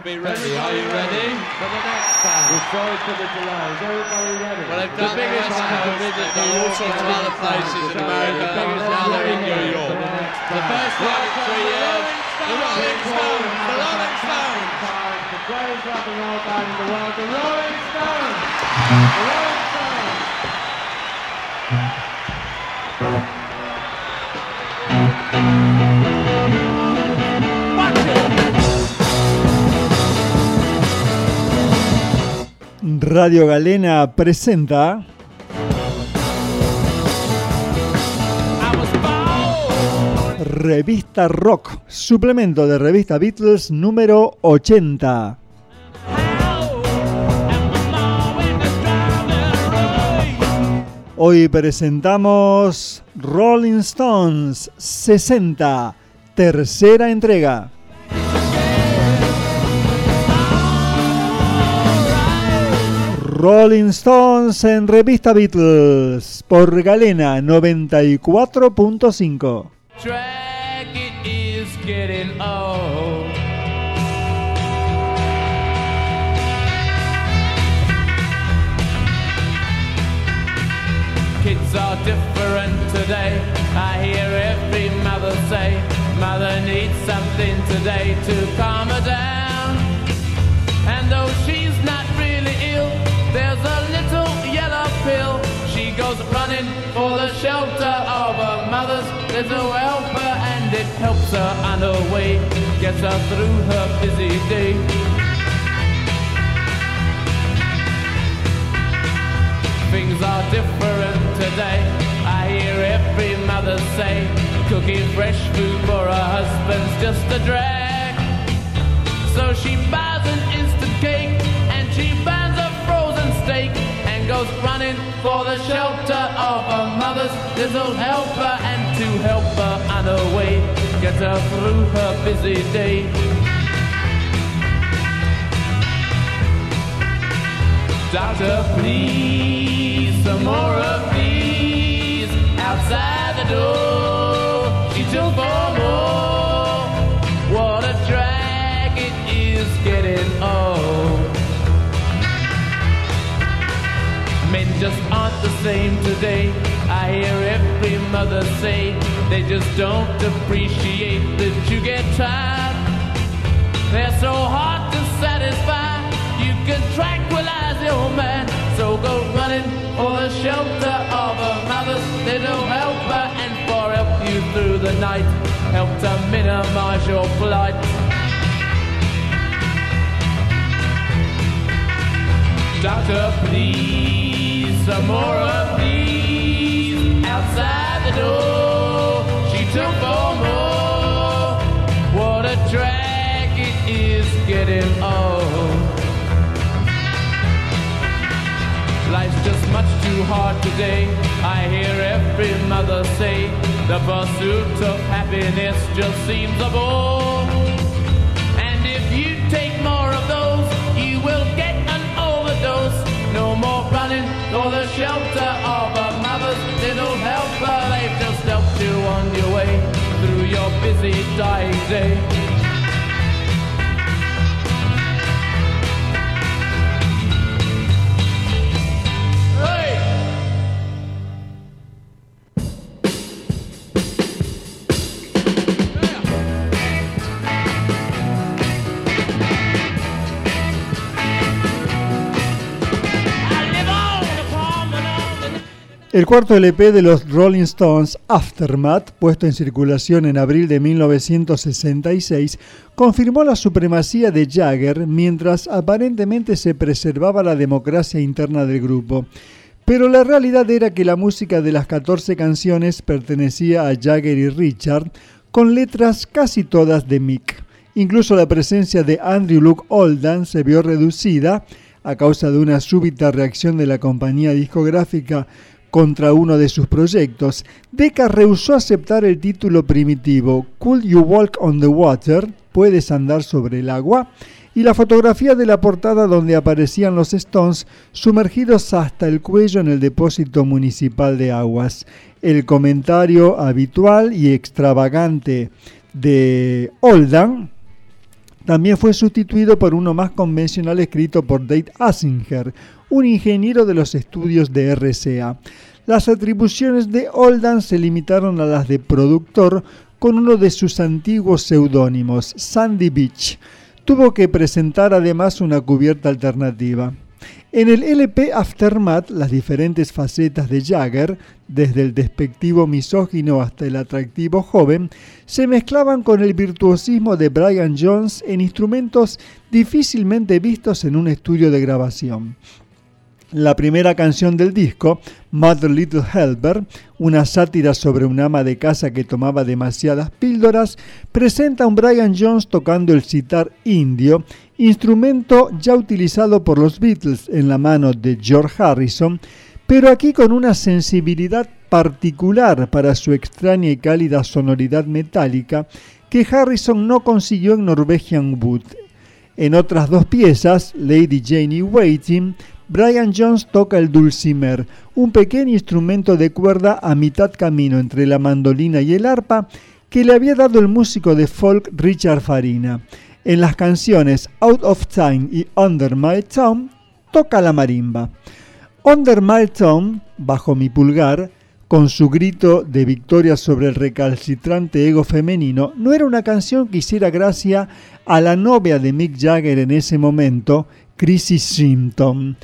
To be ready. Are you ready? For the next band. We're sorry for the delay. Is everybody ready? Well, they've done the biggest Coast, they've done all sorts of other places in America. The biggest now they're in New York. The first one in three years. The Rolling Stones. The Rolling Stones. The greatest rock and roll band in the world. The Rolling Stones. The Rolling Stones. Radio Galena presenta Revista Rock, suplemento de revista Beatles número 80. Hoy presentamos Rolling Stones 60, tercera entrega. Rolling Stones en revista Beatles por Galena 94.5. Track it is getting old. Kids are different today. I hear every mother say, Mother needs something today to calm mother's a helper, and it helps her on her way, gets her through her busy day. Things are different today. I hear every mother say, cooking fresh food for her husband's just a drag. So she buys an instant cake and she burns a frozen steak and goes running for the shelter of her mother's little helper to help her on her way, get her through her busy day. Doctor, please, some more of these outside the door. She took for more. What a drag it is getting old. Men just aren't the same today. I hear every mother say they just don't appreciate that you get tired. They're so hard to satisfy. You can tranquilize your man. So go running for the shelter of a mother's little helper and for help you through the night. Help to minimize your plight. Doctor, please, some more of these outside the. She took more. What a drag it is getting old. Life's just much too hard today. I hear every mother say the pursuit of happiness just seems a bore. And if you take more of those, you will get an overdose. No more running for the shelter of a mother's little helper. Way through your busy dying day. El cuarto LP de los Rolling Stones, Aftermath, puesto en circulación en abril de 1966, confirmó la supremacía de Jagger mientras aparentemente se preservaba la democracia interna del grupo. Pero la realidad era que la música de las 14 canciones pertenecía a Jagger y Richard, con letras casi todas de Mick. Incluso la presencia de Andrew Luke Oldham se vio reducida a causa de una súbita reacción de la compañía discográfica contra uno de sus proyectos, Decca rehusó aceptar el título primitivo Could You Walk on the Water? ¿Puedes andar sobre el agua? y la fotografía de la portada donde aparecían los Stones sumergidos hasta el cuello en el depósito municipal de aguas. El comentario habitual y extravagante de Oldham también fue sustituido por uno más convencional escrito por Dave Asinger, un ingeniero de los estudios de RCA. Las atribuciones de Oldham se limitaron a las de productor con uno de sus antiguos seudónimos, Sandy Beach. Tuvo que presentar además una cubierta alternativa. En el LP Aftermath, las diferentes facetas de Jagger, desde el despectivo misógino hasta el atractivo joven, se mezclaban con el virtuosismo de Brian Jones en instrumentos difícilmente vistos en un estudio de grabación. La primera canción del disco, Mother Little Helper, una sátira sobre un ama de casa que tomaba demasiadas píldoras, presenta a un Brian Jones tocando el sitar indio, instrumento ya utilizado por los Beatles en la mano de George Harrison, pero aquí con una sensibilidad particular para su extraña y cálida sonoridad metálica que Harrison no consiguió en Norwegian Wood. En otras dos piezas, Lady Janie Waiting, Brian Jones toca el dulcimer, un pequeño instrumento de cuerda a mitad camino entre la mandolina y el arpa que le había dado el músico de folk Richard Farina. En las canciones Out of Time y Under My Thumb toca la marimba. Under My Thumb, bajo mi pulgar, con su grito de victoria sobre el recalcitrante ego femenino, no era una canción que hiciera gracia a la novia de Mick Jagger en ese momento, Chrissy Simpson.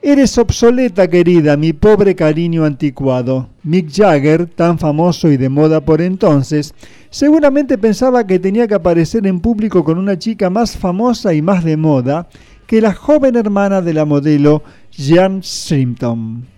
Eres obsoleta, querida, mi pobre cariño anticuado. Mick Jagger, tan famoso y de moda por entonces, seguramente pensaba que tenía que aparecer en público con una chica más famosa y más de moda que la joven hermana de la modelo Jan Simpson.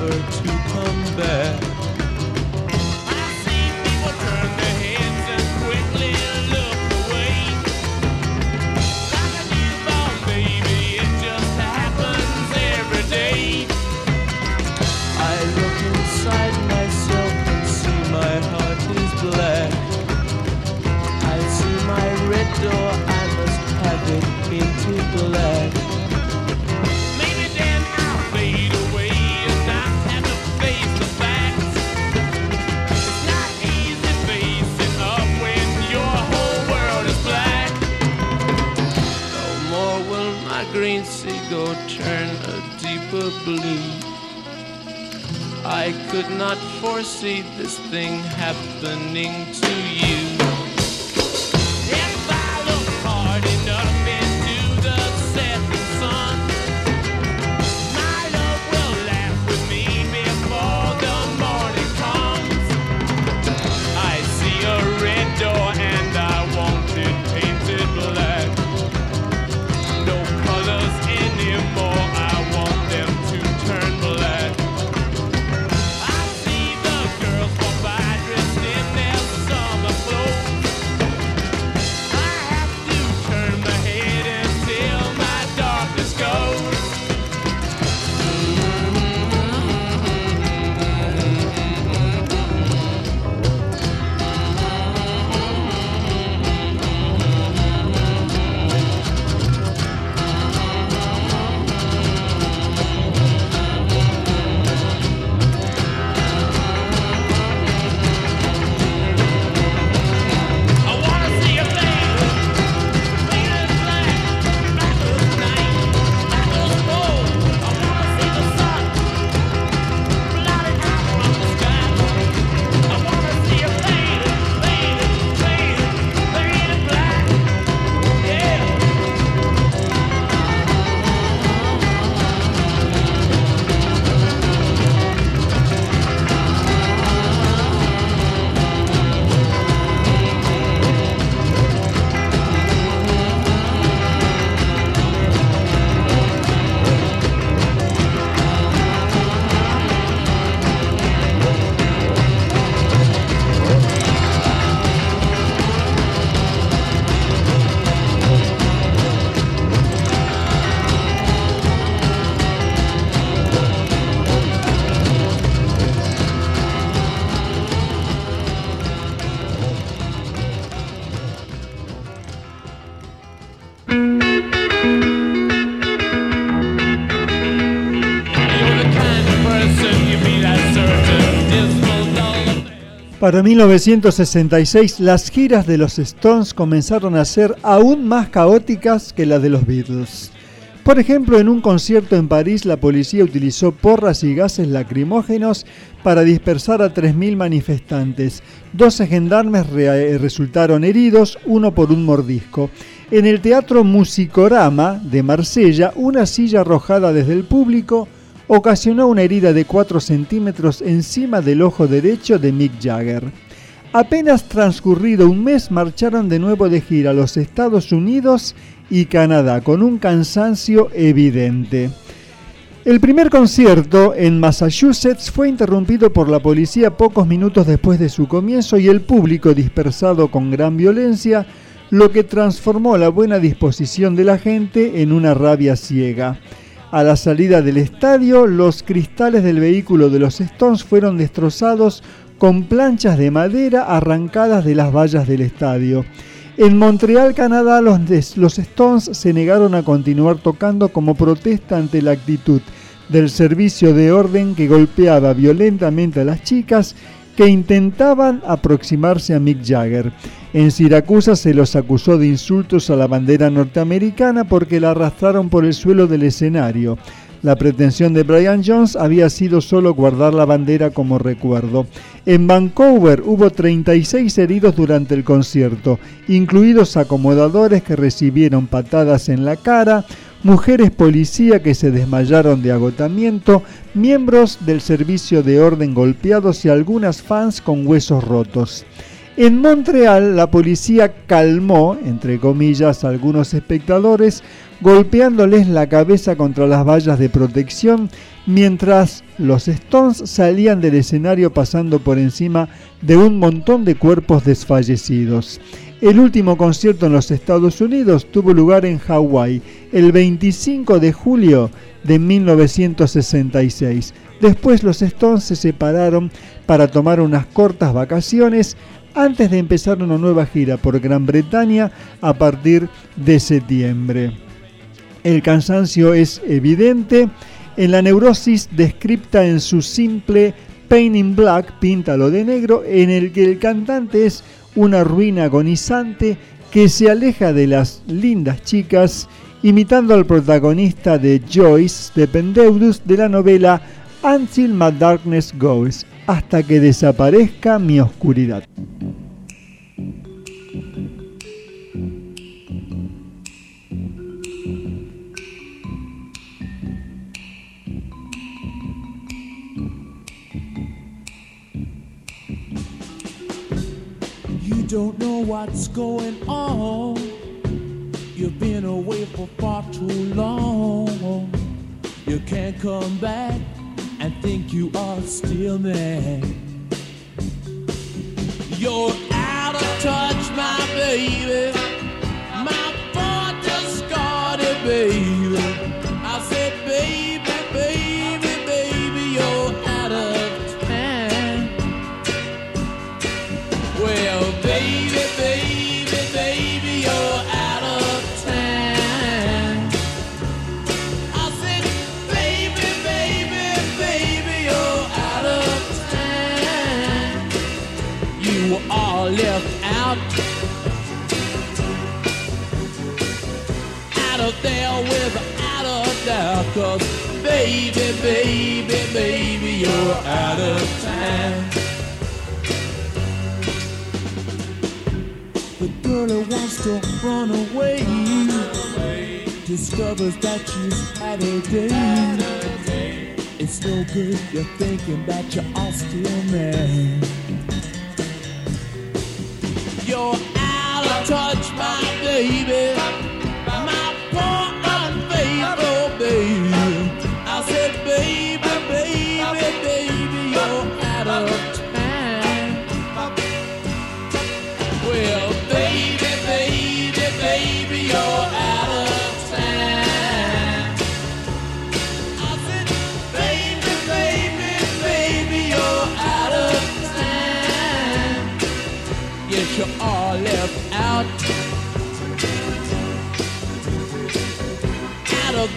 Never to come back. Para 1966 las giras de los Stones comenzaron a ser aún más caóticas que las de los Beatles. Por ejemplo, en un concierto en París la policía utilizó porras y gases lacrimógenos para dispersar a 3.000 manifestantes. 12 gendarmes resultaron heridos, uno por un mordisco. En el Teatro Musicorama de Marsella, una silla arrojada desde el público ocasionó una herida de 4 centímetros encima del ojo derecho de Mick Jagger. Apenas transcurrido un mes marcharon de nuevo de gira a los Estados Unidos y Canadá con un cansancio evidente. El primer concierto en Massachusetts fue interrumpido por la policía pocos minutos después de su comienzo y el público dispersado con gran violencia, lo que transformó la buena disposición de la gente en una rabia ciega. A la salida del estadio, los cristales del vehículo de los Stones fueron destrozados con planchas de madera arrancadas de las vallas del estadio. En Montreal, Canadá, los, los, Stones se negaron a continuar tocando como protesta ante la actitud del servicio de orden que golpeaba violentamente a las chicas que intentaban aproximarse a Mick Jagger. En Siracusa se los acusó de insultos a la bandera norteamericana porque la arrastraron por el suelo del escenario. La pretensión de Brian Jones había sido solo guardar la bandera como recuerdo. En Vancouver hubo 36 heridos durante el concierto, incluidos acomodadores que recibieron patadas en la cara, mujeres policía que se desmayaron de agotamiento, miembros del servicio de orden golpeados y algunas fans con huesos rotos. En Montreal, la policía calmó, entre comillas, a algunos espectadores, golpeándoles la cabeza contra las vallas de protección, mientras los Stones salían del escenario pasando por encima de un montón de cuerpos desfallecidos. El último concierto en los Estados Unidos tuvo lugar en Hawái el 25 de julio de 1966. Después los Stones se separaron para tomar unas cortas vacaciones antes de empezar una nueva gira por Gran Bretaña a partir de septiembre. El cansancio es evidente en la neurosis descripta en su simple Pain in Black, Píntalo de negro, en el que el cantante es una ruina agonizante que se aleja de las lindas chicas, imitando al protagonista de Joyce de Pendeudus de la novela Until My Darkness Goes, hasta que desaparezca mi oscuridad. Don't know what's going on. You've been away for far too long. You can't come back and think you are still there. You're out of touch, my baby. My got it, baby. I said, baby. Without a doubt. Cause baby, baby, baby, you're out of time. The girl who wants to run away discovers that she's had a day. It's no good you're thinking that you are all still mad. You're out of touch, my baby. of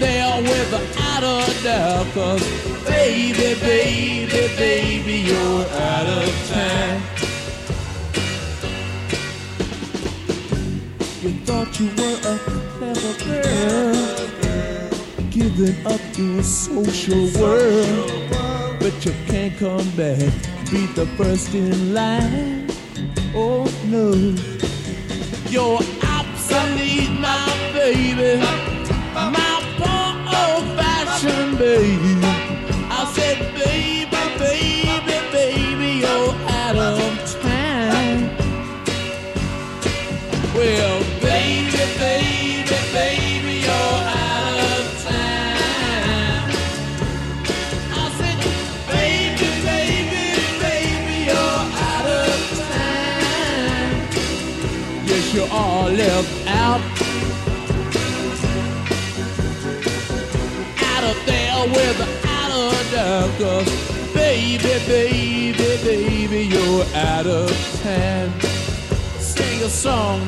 there without a doubt. Cause baby, baby, baby, you're out of time. You thought you were a clever girl, giving up your social world. But you can't come back, be the first in line. Oh no, you're obsolete, my baby. My babe. I said, babe. 'Cause baby, baby, baby, you're out of time. Sing a song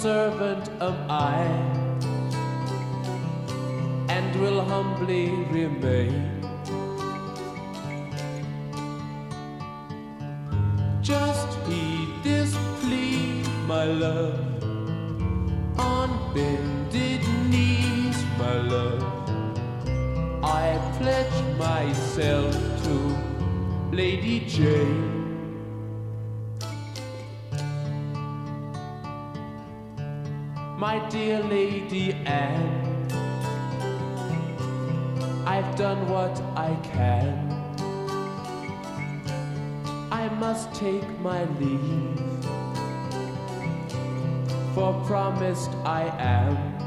servant am I, and will humbly remain. Just heed this plea, my love, on bended knees, my love. I pledge myself to Lady Jane. My dear Lady Anne, I've done what I can. I must take my leave, for promised I am.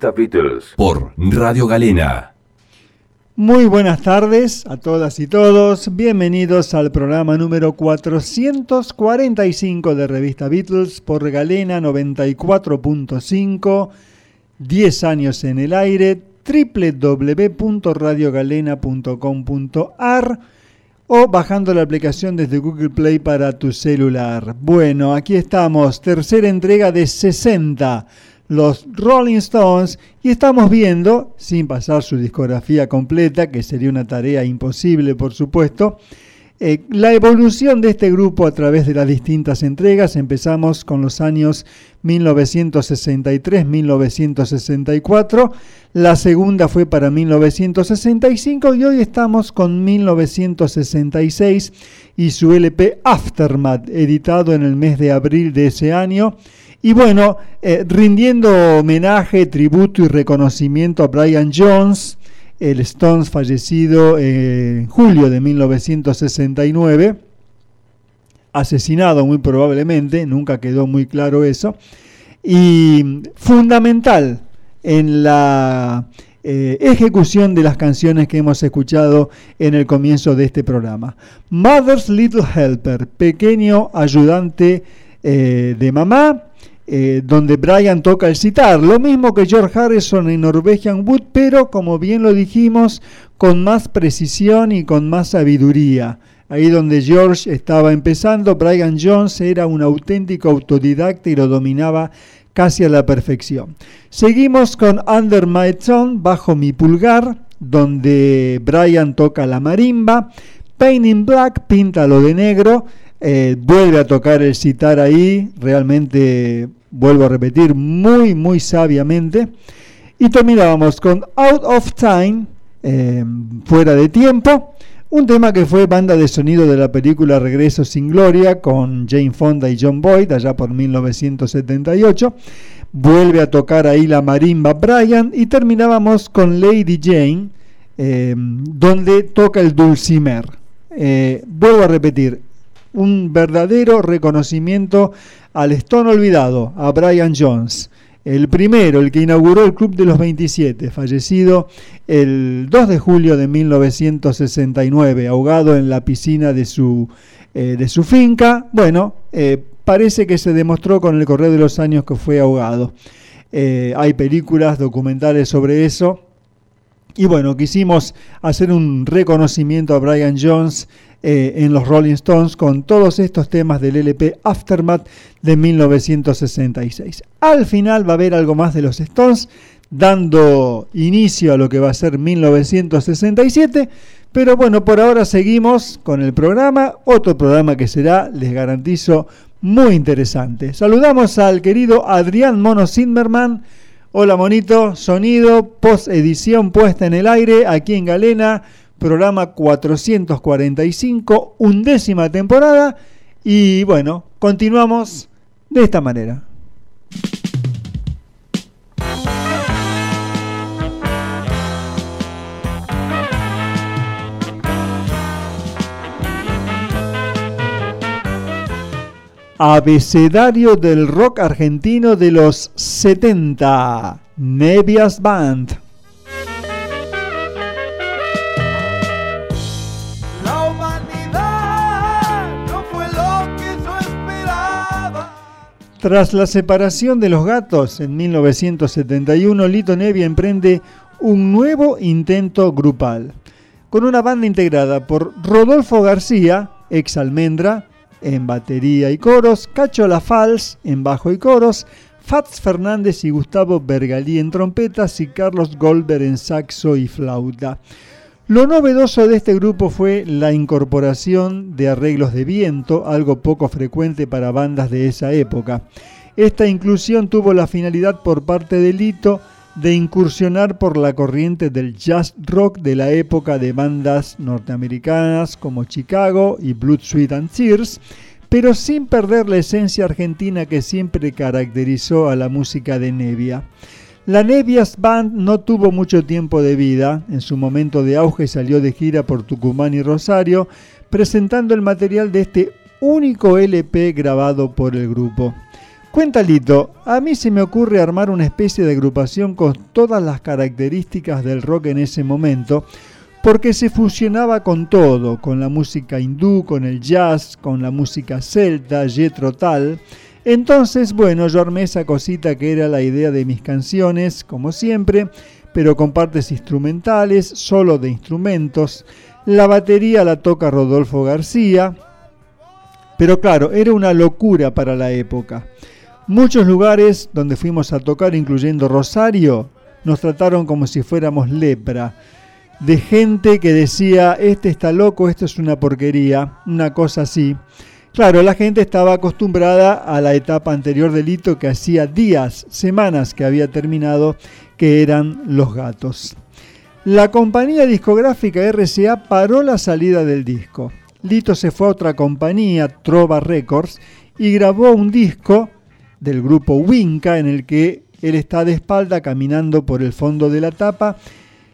Revista Beatles por Radio Galena. Muy buenas tardes a todas y todos. Bienvenidos al programa número 445 de Revista Beatles por Galena 94.5. 10 años en el aire www.radiogalena.com.ar o bajando la aplicación desde Google Play para tu celular. Bueno, aquí estamos, tercera entrega de 60, los Rolling Stones y estamos viendo, sin pasar su discografía completa, que sería una tarea imposible por supuesto, eh, la evolución de este grupo a través de las distintas entregas. Empezamos con los años 1963-1964, la segunda fue para 1965 y hoy estamos con 1966 y su LP Aftermath, editado en el mes de abril de ese año. Y bueno, eh, rindiendo homenaje, tributo y reconocimiento a Brian Jones, el Stones fallecido en julio de 1969, asesinado muy probablemente, nunca quedó muy claro eso, y fundamental en la eh, ejecución de las canciones que hemos escuchado en el comienzo de este programa. Mother's Little Helper, pequeño ayudante eh, de mamá, eh, donde Brian toca el citar, lo mismo que George Harrison en Norwegian Wood, pero como bien lo dijimos, con más precisión y con más sabiduría. Ahí donde George estaba empezando, Brian Jones era un auténtico autodidacta y lo dominaba casi a la perfección. Seguimos con Under My Thumb, bajo mi pulgar, donde Brian toca la marimba, Pain in Black, píntalo de negro, eh, vuelve a tocar el citar ahí, realmente vuelvo a repetir, muy, muy sabiamente. Y terminábamos con Out of Time, eh, fuera de tiempo, un tema que fue banda de sonido de la película Regreso sin Gloria con Jane Fonda y John Boyd allá por 1978. Vuelve a tocar ahí la marimba Brian y terminábamos con Lady Jane, eh, donde toca el dulcimer. Eh, vuelvo a repetir, un verdadero reconocimiento al Stone olvidado, a Brian Jones. El primero, el que inauguró el Club de los 27, fallecido el 2 de julio de 1969, ahogado en la piscina de su, eh, de su finca. Bueno, eh, parece que se demostró con el correr de los años que fue ahogado. Eh, hay películas, documentales sobre eso. Y bueno, quisimos hacer un reconocimiento a Brian Jones eh, en los Rolling Stones con todos estos temas del LP Aftermath de 1966. Al final va a haber algo más de los Stones, dando inicio a lo que va a ser 1967. Pero bueno, por ahora seguimos con el programa, otro programa que será, les garantizo, muy interesante. Saludamos al querido Adrián Mono Zimmerman. Hola Monito, sonido, post edición puesta en el aire aquí en Galena programa 445, undécima temporada. Y bueno, continuamos de esta manera. Abecedario del rock argentino de los 70, Nebias Band. Tras la separación de los gatos en 1971, Lito Nevia emprende un nuevo intento grupal, con una banda integrada por Rodolfo García, ex Almendra, en batería y coros, Cacho La Fals en bajo y coros, Fats Fernández y Gustavo Bergalí en trompetas y Carlos Goldberg en saxo y flauta. Lo novedoso de este grupo fue la incorporación de arreglos de viento, algo poco frecuente para bandas de esa época. Esta inclusión tuvo la finalidad por parte de Lito de incursionar por la corriente del jazz rock de la época de bandas norteamericanas como Chicago y Blood, Sweat and Tears, pero sin perder la esencia argentina que siempre caracterizó a la música de Nevia. La Nevias Band no tuvo mucho tiempo de vida, en su momento de auge salió de gira por Tucumán y Rosario, presentando el material de este único LP grabado por el grupo. Cuenta Lito, a mí se me ocurre armar una especie de agrupación con todas las características del rock en ese momento, porque se fusionaba con todo, con la música hindú, con el jazz, con la música celta, jetro tal, entonces, bueno, yo armé esa cosita que era la idea de mis canciones, como siempre, pero con partes instrumentales, solo de instrumentos. La batería la toca Rodolfo García, pero claro, era una locura para la época. Muchos lugares donde fuimos a tocar, incluyendo Rosario, nos trataron como si fuéramos lepra. De gente que decía, este está loco, esto es una porquería, una cosa así. Claro, la gente estaba acostumbrada a la etapa anterior del hito que hacía días, semanas que había terminado, que eran los gatos. La compañía discográfica RCA paró la salida del disco. Lito se fue a otra compañía, Trova Records, y grabó un disco del grupo Winca en el que él está de espalda caminando por el fondo de la tapa.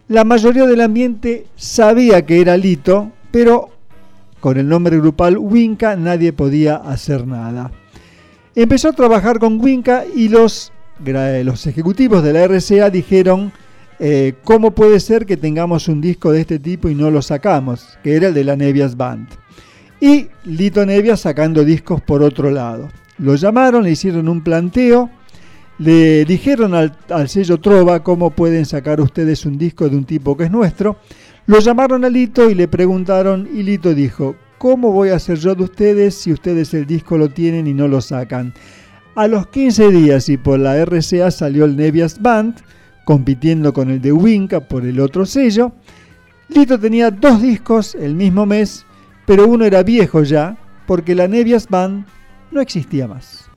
La mayoría del ambiente sabía que era Lito, pero con el nombre grupal Winca nadie podía hacer nada. Empezó a trabajar con Winca y los, los ejecutivos de la RCA dijeron, eh, ¿cómo puede ser que tengamos un disco de este tipo y no lo sacamos? Que era el de la Nevias Band. Y Lito Nevias sacando discos por otro lado. Lo llamaron, le hicieron un planteo, le dijeron al, al sello Trova cómo pueden sacar ustedes un disco de un tipo que es nuestro. Lo llamaron a Lito y le preguntaron y Lito dijo, ¿cómo voy a hacer yo de ustedes si ustedes el disco lo tienen y no lo sacan? A los 15 días y por la RCA salió el Nevias Band, compitiendo con el de Winca por el otro sello. Lito tenía dos discos el mismo mes, pero uno era viejo ya, porque la Nevias Band no existía más.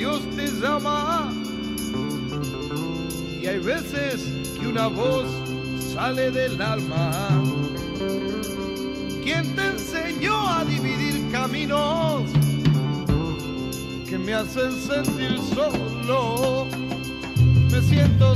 Adiós te llama. Y hay veces que una voz sale del alma. ¿Quién te enseñó a dividir caminos que me hacen sentir solo? Me siento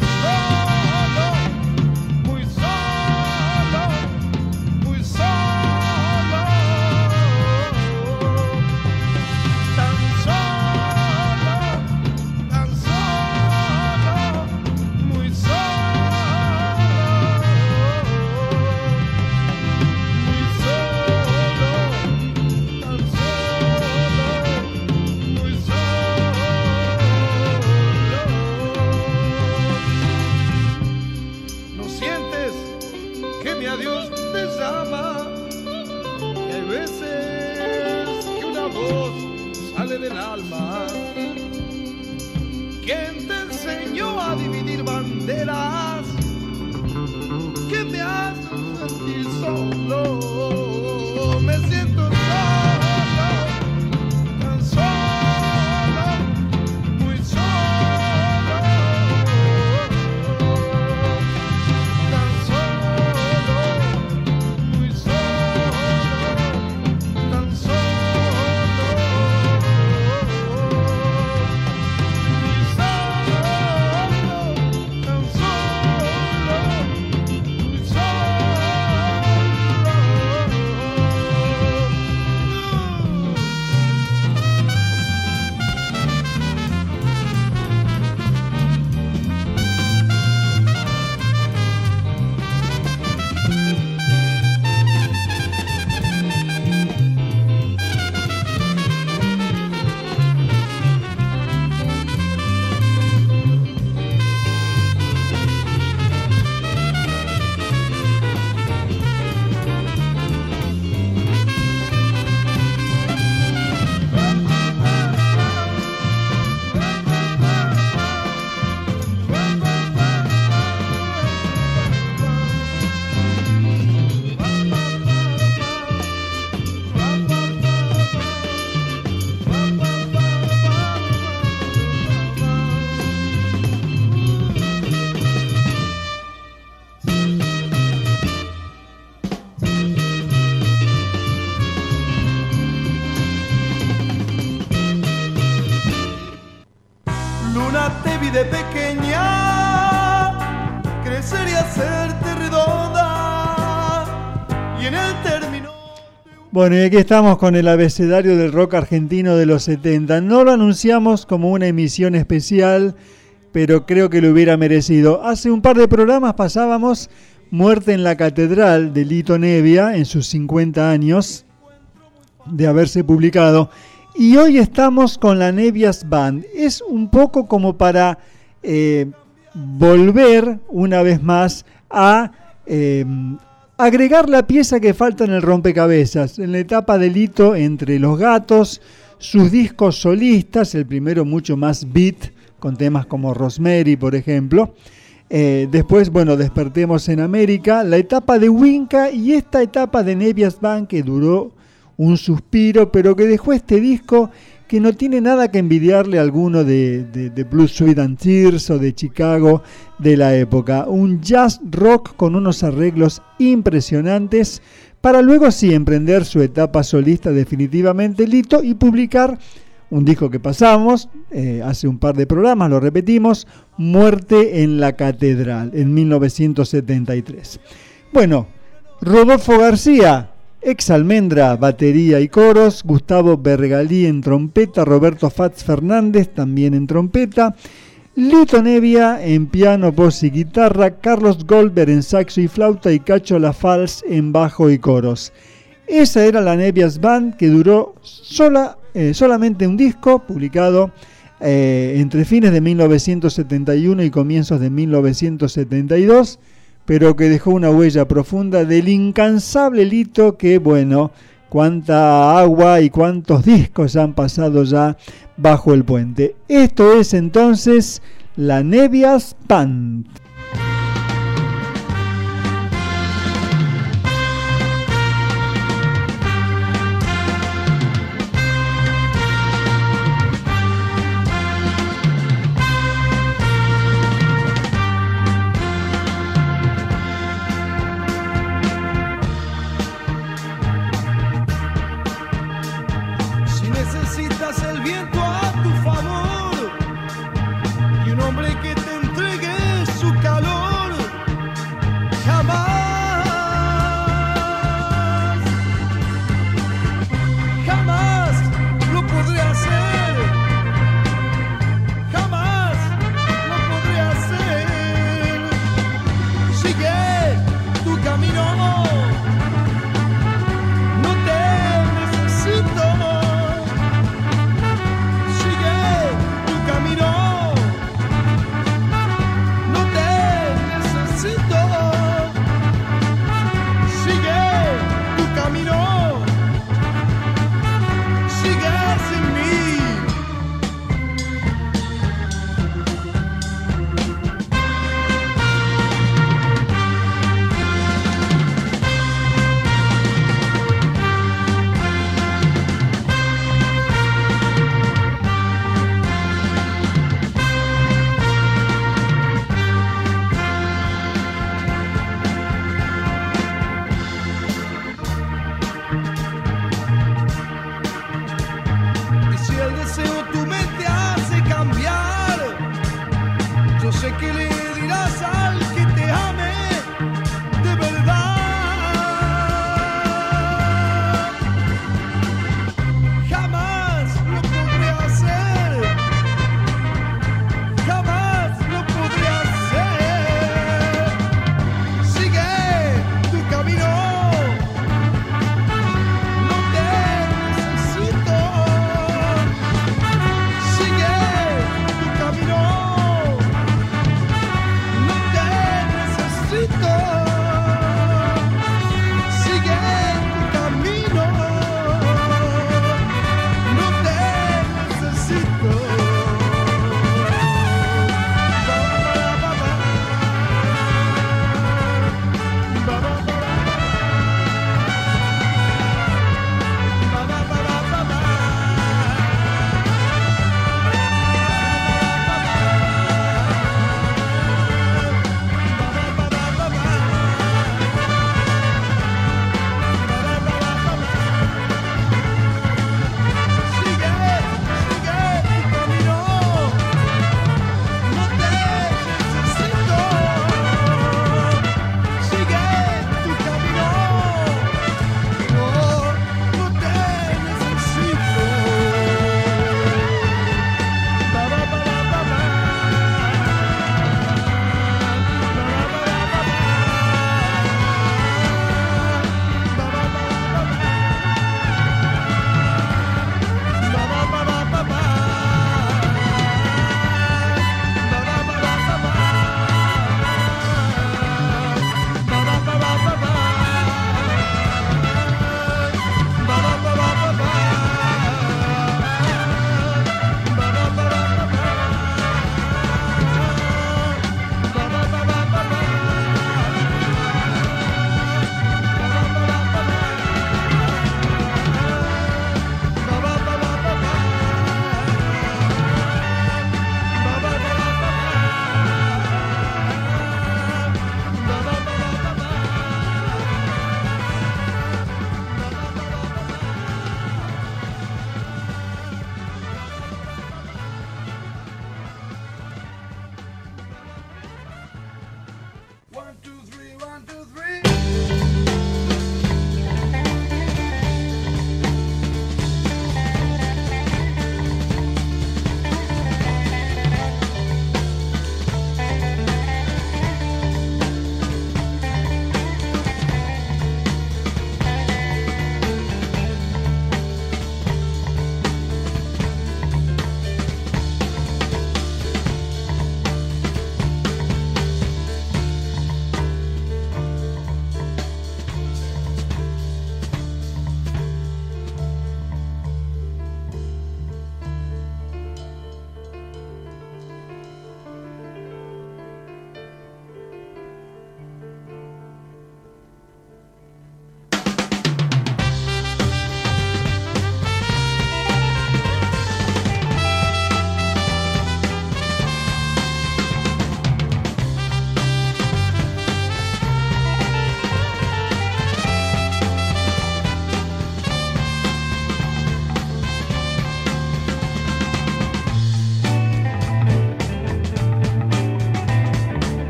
de pequeña crecer y hacerte redonda y en el término Bueno, y aquí estamos con el abecedario del rock argentino de los 70. No lo anunciamos como una emisión especial, pero creo que lo hubiera merecido. Hace un par de programas pasábamos Muerte en la Catedral de Lito Nevia en sus 50 años de haberse publicado. Y hoy estamos con la Nevias Band. Es un poco como para eh, volver una vez más a eh, agregar la pieza que falta en el rompecabezas. En la etapa de Lito entre los gatos, sus discos solistas, el primero mucho más beat, con temas como Rosemary, por ejemplo. Eh, después, bueno, despertemos en América, la etapa de Winca y esta etapa de Nevias Band que duró un suspiro, pero que dejó este disco que no tiene nada que envidiarle a alguno de, de, Blue Sweet and Tears o de Chicago de la época. Un jazz rock con unos arreglos impresionantes para luego sí emprender su etapa solista definitivamente Lito y publicar un disco que pasamos eh, hace un par de programas, lo repetimos, Muerte en la Catedral, en 1973. Bueno, Rodolfo García, ex Almendra, batería y coros, Gustavo Bergalí en trompeta, Roberto Fats Fernández también en trompeta, Lito Nevia en piano, voz y guitarra, Carlos Goldberg en saxo y flauta y Cacho Lafals en bajo y coros. Esa era la Nevias Band que duró sola, eh, solamente un disco publicado eh, entre fines de 1971 y comienzos de 1972, pero que dejó una huella profunda del incansable Lito que, bueno, cuánta agua y cuántos discos han pasado ya bajo el puente. Esto es entonces la Nevias Band.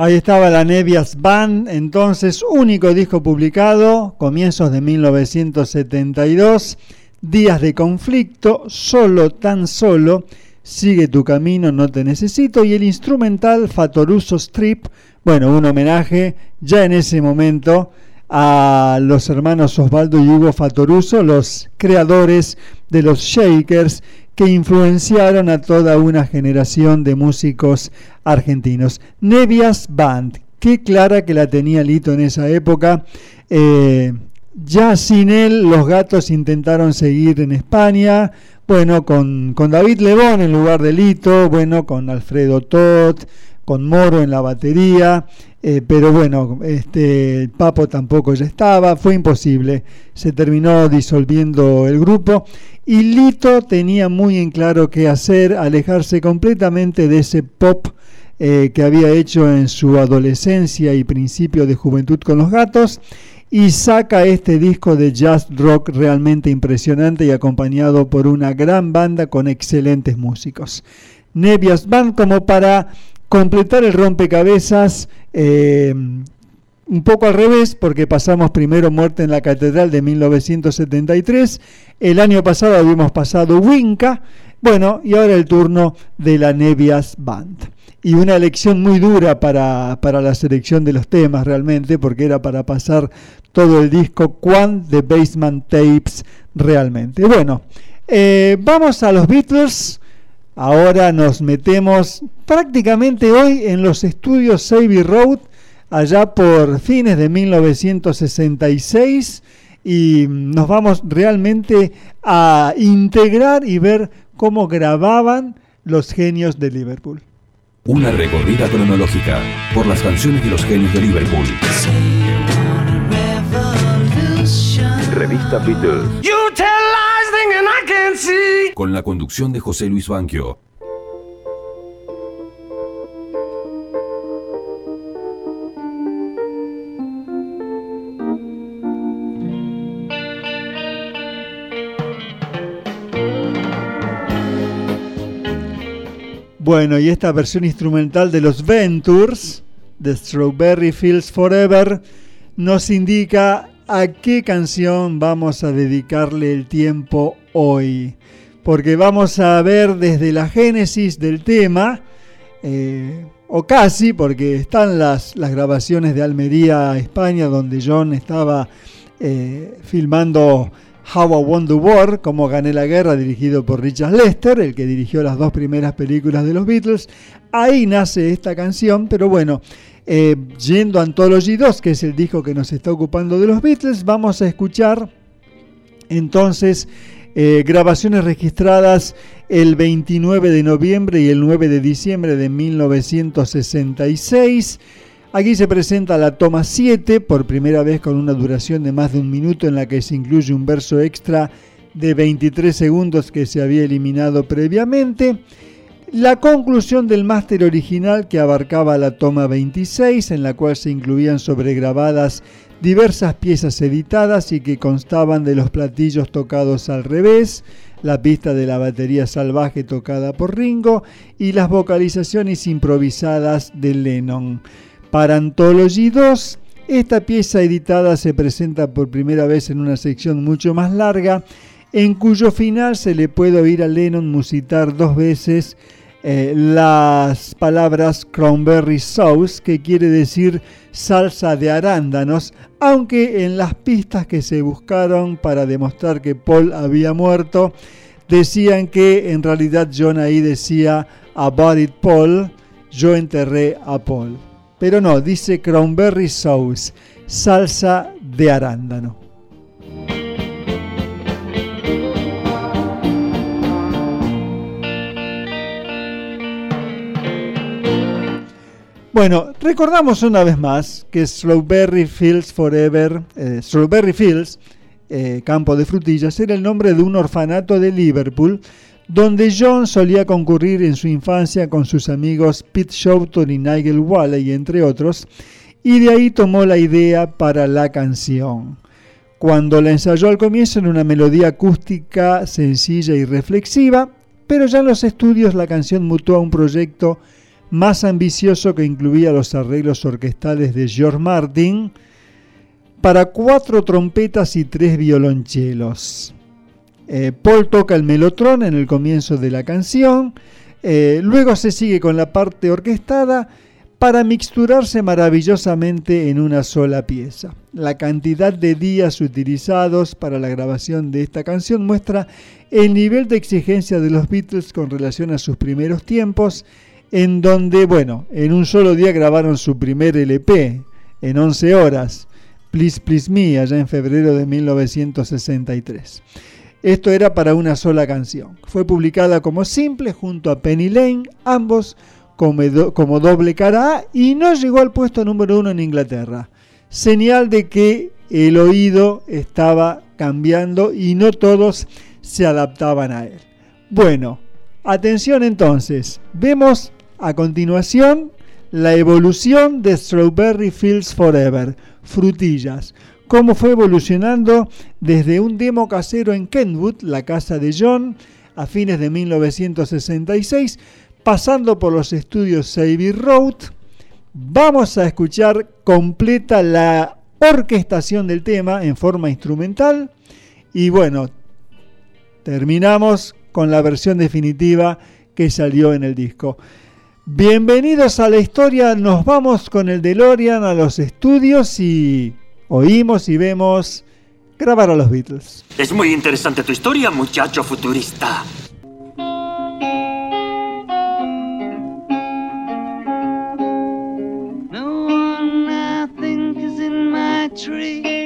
Ahí estaba la Nevias Band, entonces único disco publicado, comienzos de 1972, Días de conflicto, solo tan solo, Sigue tu camino, no te necesito, y el instrumental Fatoruso Strip, bueno, un homenaje ya en ese momento a los hermanos Osvaldo y Hugo Fatoruso, los creadores de los Shakers, que influenciaron a toda una generación de músicos argentinos. Nevias Band, qué clara que la tenía Lito en esa época. Eh, ya sin él, los gatos intentaron seguir en España, bueno, con, con David Lebón en lugar de Lito, bueno, con Alfredo Tot, con Moro en la batería, eh, pero bueno, este, el Papo tampoco ya estaba, fue imposible, se terminó disolviendo el grupo y Lito tenía muy en claro qué hacer, alejarse completamente de ese pop eh, que había hecho en su adolescencia y principio de juventud con los gatos y saca este disco de jazz rock realmente impresionante y acompañado por una gran banda con excelentes músicos. Nevias Band como para completar el rompecabezas eh, un poco al revés, porque pasamos primero Muerte en la Catedral de 1973, el año pasado habíamos pasado Winca, bueno, y ahora el turno de la Nevias Band y una elección muy dura para, la selección de los temas realmente, porque era para pasar todo el disco Quan de Basement Tapes realmente. Bueno, eh, vamos a los Beatles. Ahora nos metemos prácticamente hoy en los estudios Abbey Road, allá por fines de 1966, y nos vamos realmente a integrar y ver cómo grababan los genios de Liverpool. Una recorrida cronológica por las canciones de los genios de Liverpool. Revista Beatles. Con la conducción de José Luis Banquio. Bueno, y esta versión instrumental de los Ventures, de Strawberry Fields Forever, nos indica a qué canción vamos a dedicarle el tiempo hoy. Porque vamos a ver desde la génesis del tema, eh, o casi, porque están las, las grabaciones de Almería, España, donde John estaba eh, filmando How I Won the War, Como Gané la Guerra, dirigido por Richard Lester, el que dirigió las dos primeras películas de los Beatles. Ahí nace esta canción, pero bueno, eh, yendo a Anthology 2, que es el disco que nos está ocupando de los Beatles, vamos a escuchar entonces eh, grabaciones registradas el 29 de noviembre y el 9 de diciembre de 1966 Aquí se presenta la toma 7, por primera vez con una duración de más de un minuto en la que se incluye un verso extra de 23 segundos que se había eliminado previamente. La conclusión del máster original que abarcaba la toma 26, en la cual se incluían sobregrabadas diversas piezas editadas y que constaban de los platillos tocados al revés, la pista de la batería salvaje tocada por Ringo y las vocalizaciones improvisadas de Lennon. Para Anthology 2, esta pieza editada se presenta por primera vez en una sección mucho más larga, en cuyo final se le puede oír a Lennon musitar dos veces eh, las palabras cranberry sauce, que quiere decir salsa de arándanos, aunque en las pistas que se buscaron para demostrar que Paul había muerto, decían que en realidad John ahí decía About it Paul, yo enterré a Paul. Pero no, dice cranberry sauce, salsa de arándano. Bueno, recordamos una vez más que Strawberry Fields Forever, eh, Strawberry Fields, eh, campo de frutillas, era el nombre de un orfanato de Liverpool donde John solía concurrir en su infancia con sus amigos Pete Shoughton y Nigel Walley, entre otros, y de ahí tomó la idea para la canción. Cuando la ensayó al comienzo en una melodía acústica sencilla y reflexiva, pero ya en los estudios la canción mutó a un proyecto más ambicioso que incluía los arreglos orquestales de George Martin para cuatro trompetas y tres violonchelos. Eh, Paul toca el melotrón en el comienzo de la canción, eh, luego se sigue con la parte orquestada para mixturarse maravillosamente en una sola pieza. La cantidad de días utilizados para la grabación de esta canción muestra el nivel de exigencia de los Beatles con relación a sus primeros tiempos, en donde, bueno, en un solo día grabaron su primer LP, en 11 horas, Please Please Me, allá en febrero de 1963. Esto era para una sola canción. Fue publicada como simple junto a Penny Lane, ambos como, doble cara A, y no llegó al puesto número uno en Inglaterra. Señal de que el oído estaba cambiando y no todos se adaptaban a él. Bueno, atención entonces, vemos a continuación la evolución de Strawberry Fields Forever, frutillas, cómo fue evolucionando desde un demo casero en Kentwood, la casa de John, a fines de 1966, pasando por los estudios Abbey Road, vamos a escuchar completa la orquestación del tema en forma instrumental. Y bueno, terminamos con la versión definitiva que salió en el disco. Bienvenidos a la historia, nos vamos con el DeLorean a los estudios y oímos y vemos grabar a los Beatles. Es muy interesante tu historia, muchacho futurista. tree.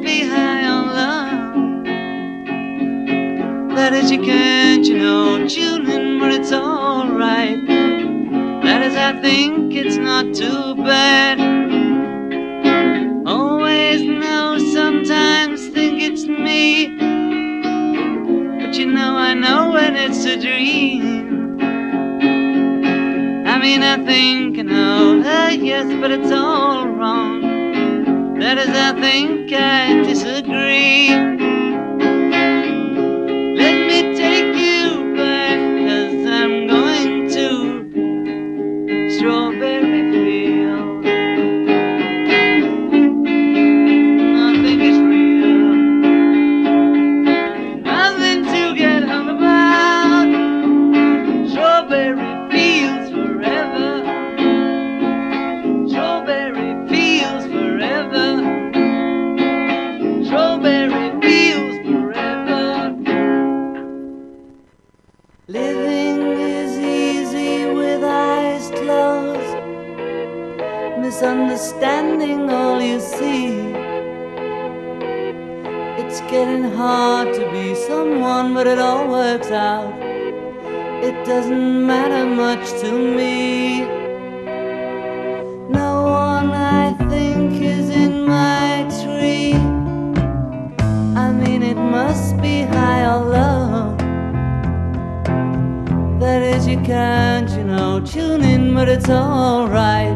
Be high or low. That is, you can't, you know, in, but it's alright. That is, I think it's not too bad. Always know, sometimes think it's me. But you know, I know when it's a dream. I mean, I think I know, uh, yes, but it's all wrong. That is, I think I disagree. Misunderstanding all you see. It's getting hard to be someone, but it all works out. It doesn't matter much to me. No one I think is in my tree. I mean, it must be high or low. That is, you can't, you know, tune in, but it's alright.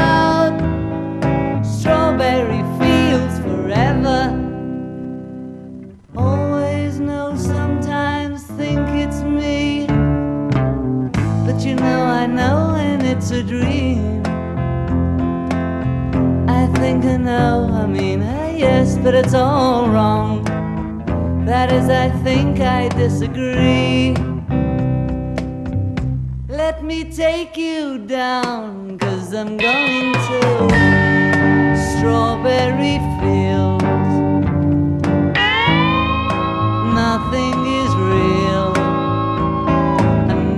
A dream. I think I know, I mean, uh, yes, but it's all wrong. That is, I think I disagree. Let me take you down, cause I'm going to Strawberry Fields. Nothing is real, and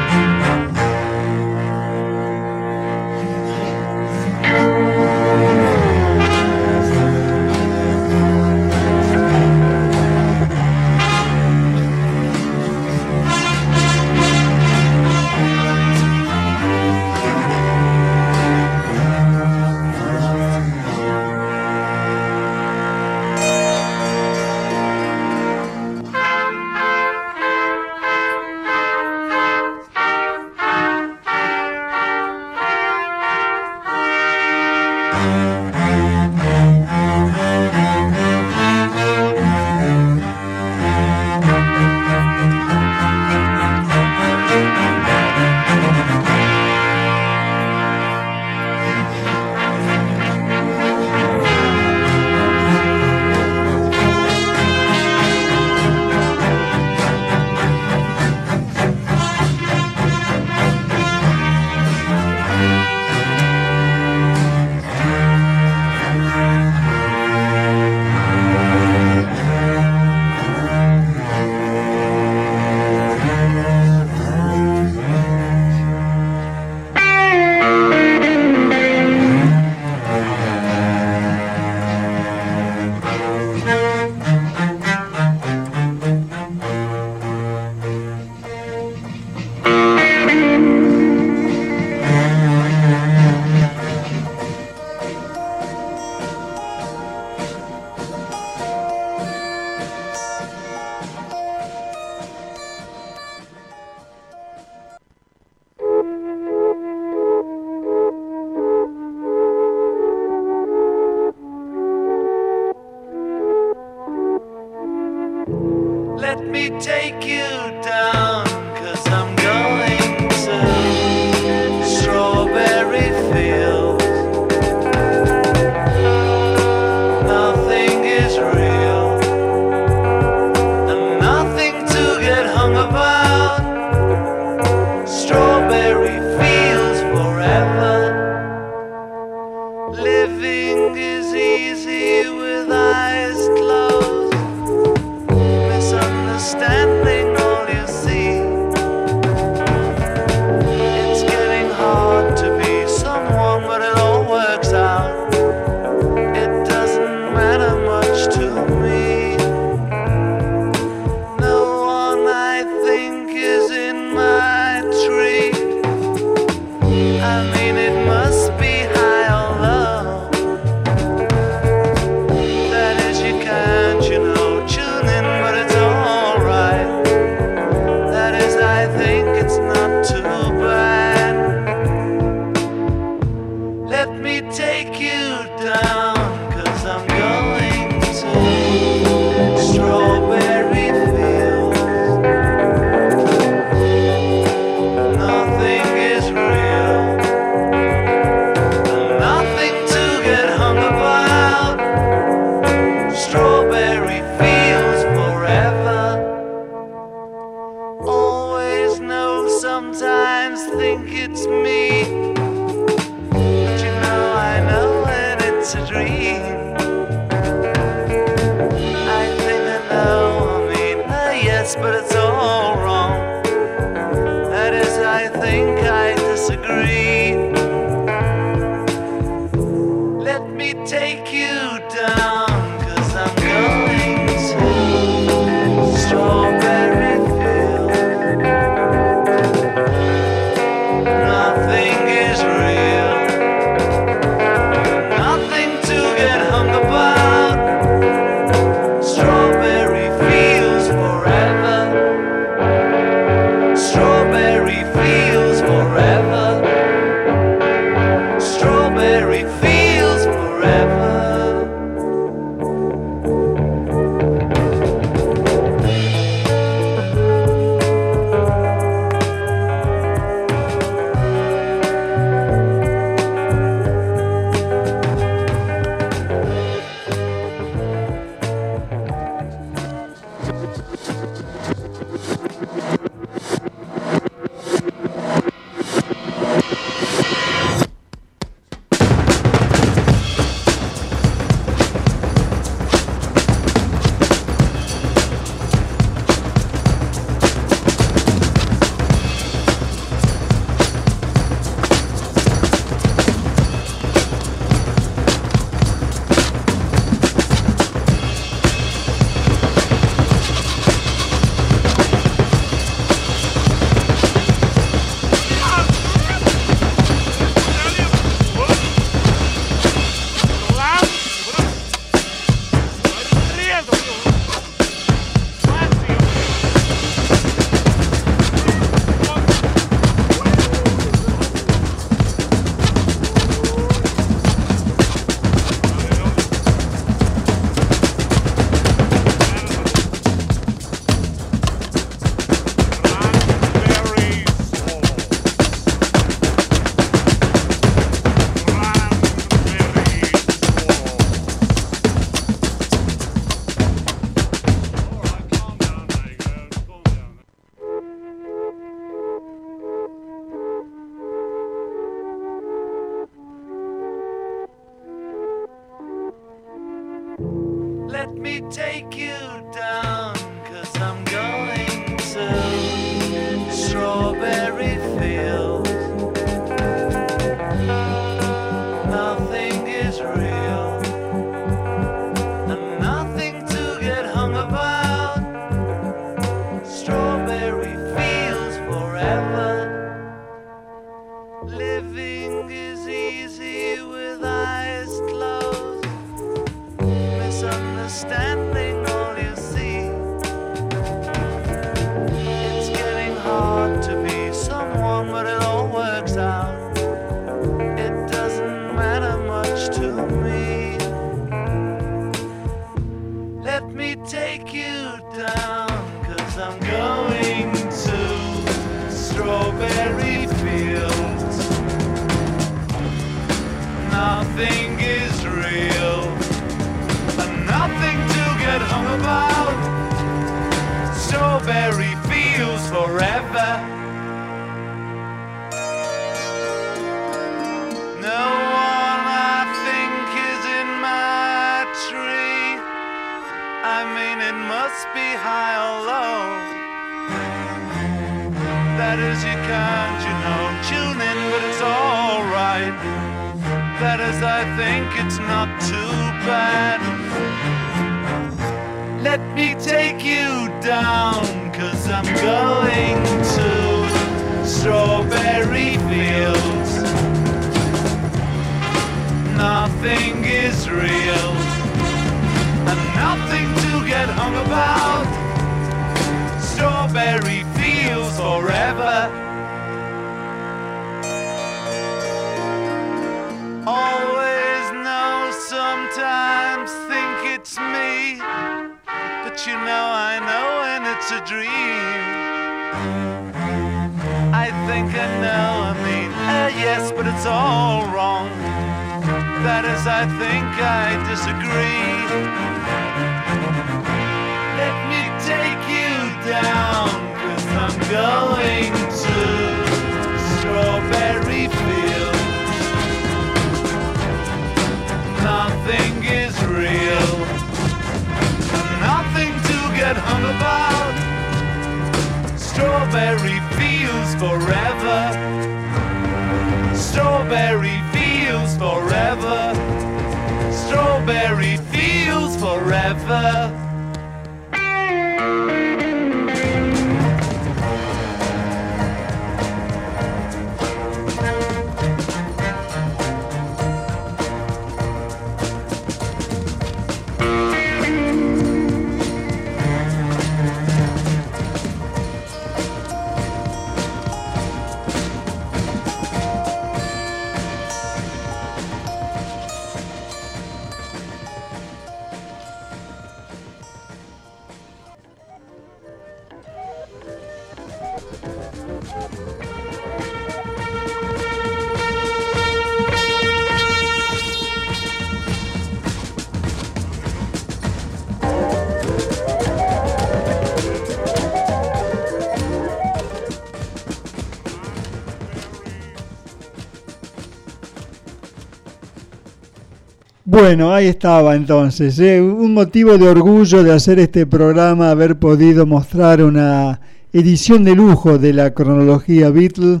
Bueno, ahí estaba entonces. ¿eh? Un motivo de orgullo de hacer este programa, haber podido mostrar una edición de lujo de la cronología Beatle,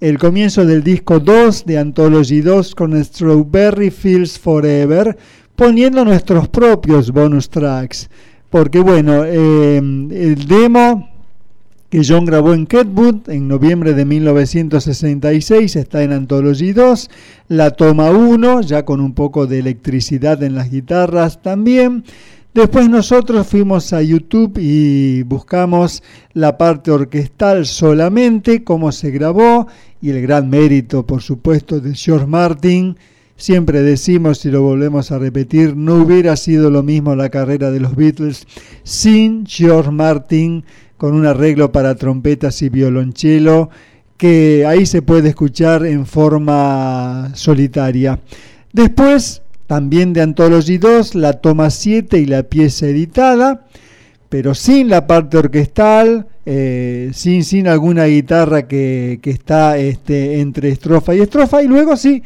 el comienzo del disco 2 de Anthology 2 con Strawberry Fields Forever, poniendo nuestros propios bonus tracks. Porque bueno, eh, el demo que John grabó en Ketwood en noviembre de 1966, está en Anthology 2, la toma 1, ya con un poco de electricidad en las guitarras también. Después nosotros fuimos a YouTube y buscamos la parte orquestal solamente, cómo se grabó y el gran mérito, por supuesto, de George Martin. Siempre decimos y lo volvemos a repetir, no hubiera sido lo mismo la carrera de los Beatles sin George Martin con un arreglo para trompetas y violonchelo que ahí se puede escuchar en forma solitaria. Después, también de Anthology 2, la toma 7 y la pieza editada, pero sin la parte orquestal, eh, sin, sin alguna guitarra que, que está este, entre estrofa y estrofa, y luego sí,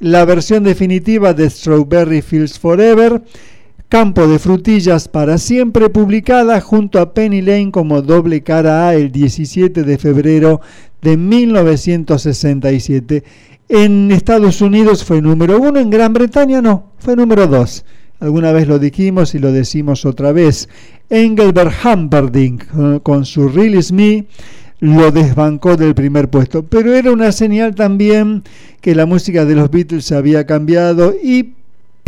la versión definitiva de Strawberry Fields Forever, Campo de Frutillas para Siempre, publicada junto a Penny Lane como doble cara A el 17 de febrero de 1967. En Estados Unidos fue número uno, en Gran Bretaña no, fue número dos. Alguna vez lo dijimos y lo decimos otra vez. Engelbert Humperdinck con su Release Me lo desbancó del primer puesto, pero era una señal también que la música de los Beatles había cambiado y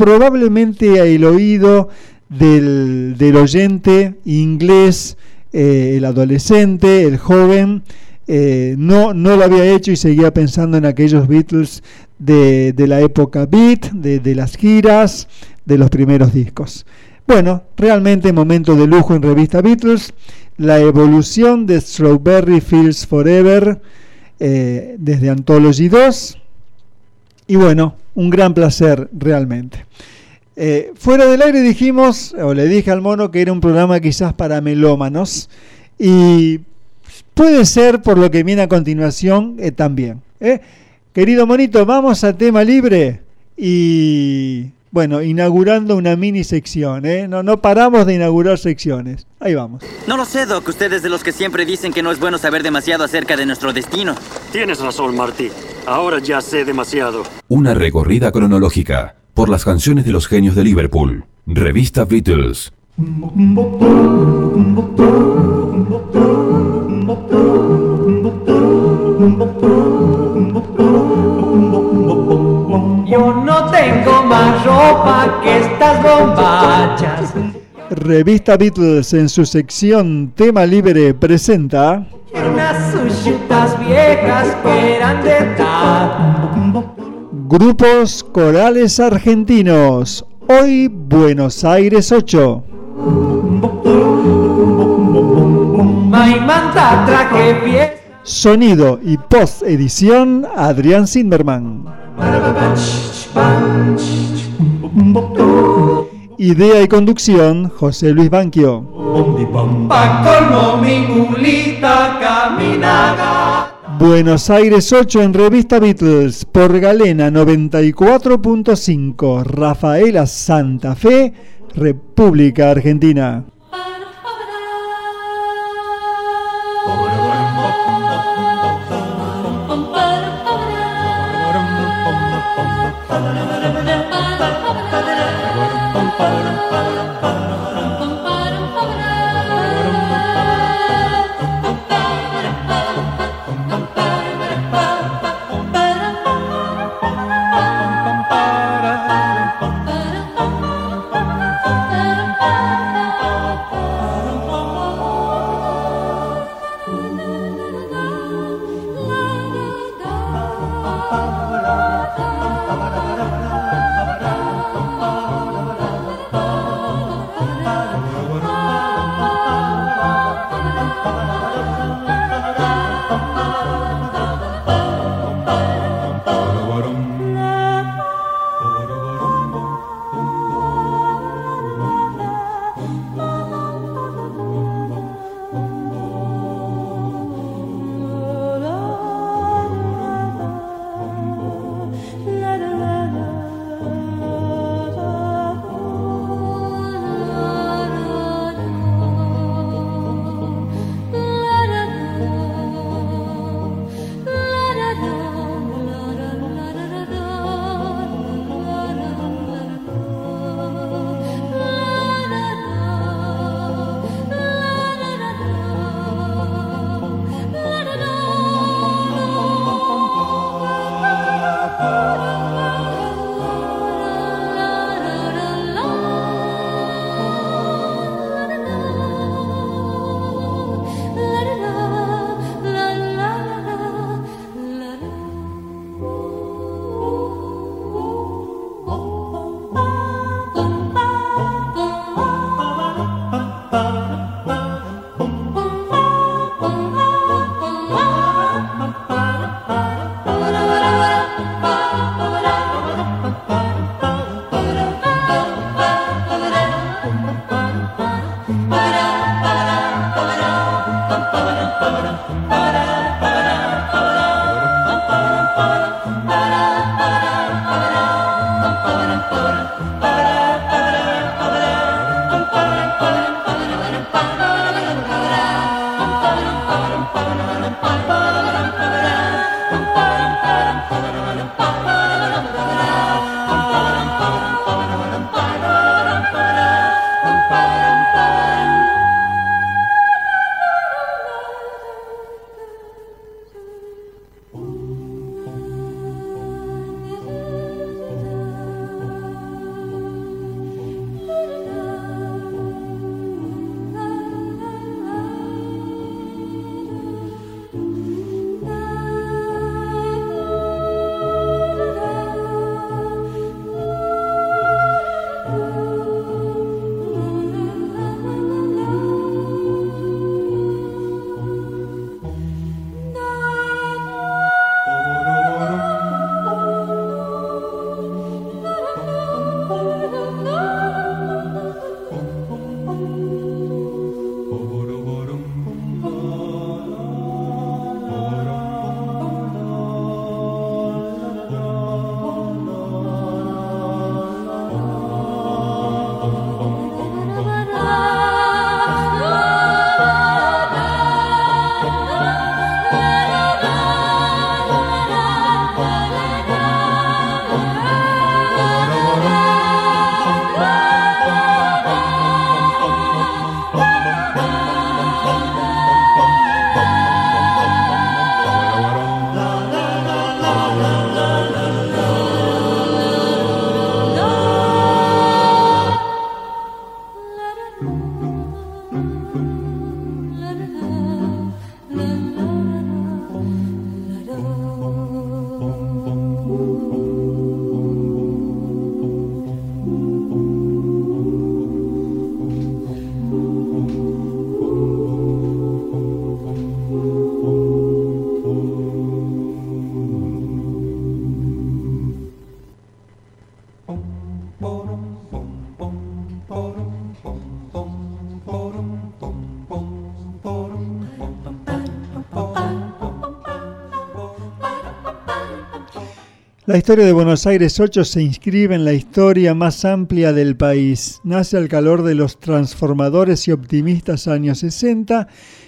probablemente el oído del, del oyente inglés, eh, el adolescente, el joven, eh, no, no lo había hecho y seguía pensando en aquellos Beatles de, de la época beat, de, las giras, de los primeros discos. Bueno, realmente momento de lujo en revista Beatles, la evolución de Strawberry Fields Forever eh, desde Anthology 2 y bueno, un gran placer realmente. Eh, fuera del aire dijimos, o le dije al mono que era un programa quizás para melómanos, Y puede ser por lo que viene a continuación eh, también. ¿eh? Querido monito, vamos a tema libre y bueno, inaugurando una mini sección, ¿eh? No, no paramos de inaugurar secciones. Ahí vamos. No lo sé, Doc. Usted es de los que siempre dicen que no es bueno saber demasiado acerca de nuestro destino. Tienes razón, Marty. Ahora ya sé demasiado. Una recorrida cronológica por las canciones de los genios de Liverpool. Revista Beatles. Ropa que estas bombachas. Revista Beatles en su sección Tema Libre presenta Unas sushitas viejas que eran de. Grupos Corales Argentinos. Hoy Buenos Aires 8. Maimanta traje. Sonido y post edición Adrián Zimmerman. Idea y conducción José Luis Banquio. Buenos Aires 8 en revista Beatles por Galena 94.5 Rafaela Santa Fe, República Argentina. ba ba ba ba ba La historia de Buenos Aires 8 se inscribe en la historia más amplia del país. Nace al calor de los transformadores y optimistas años 60,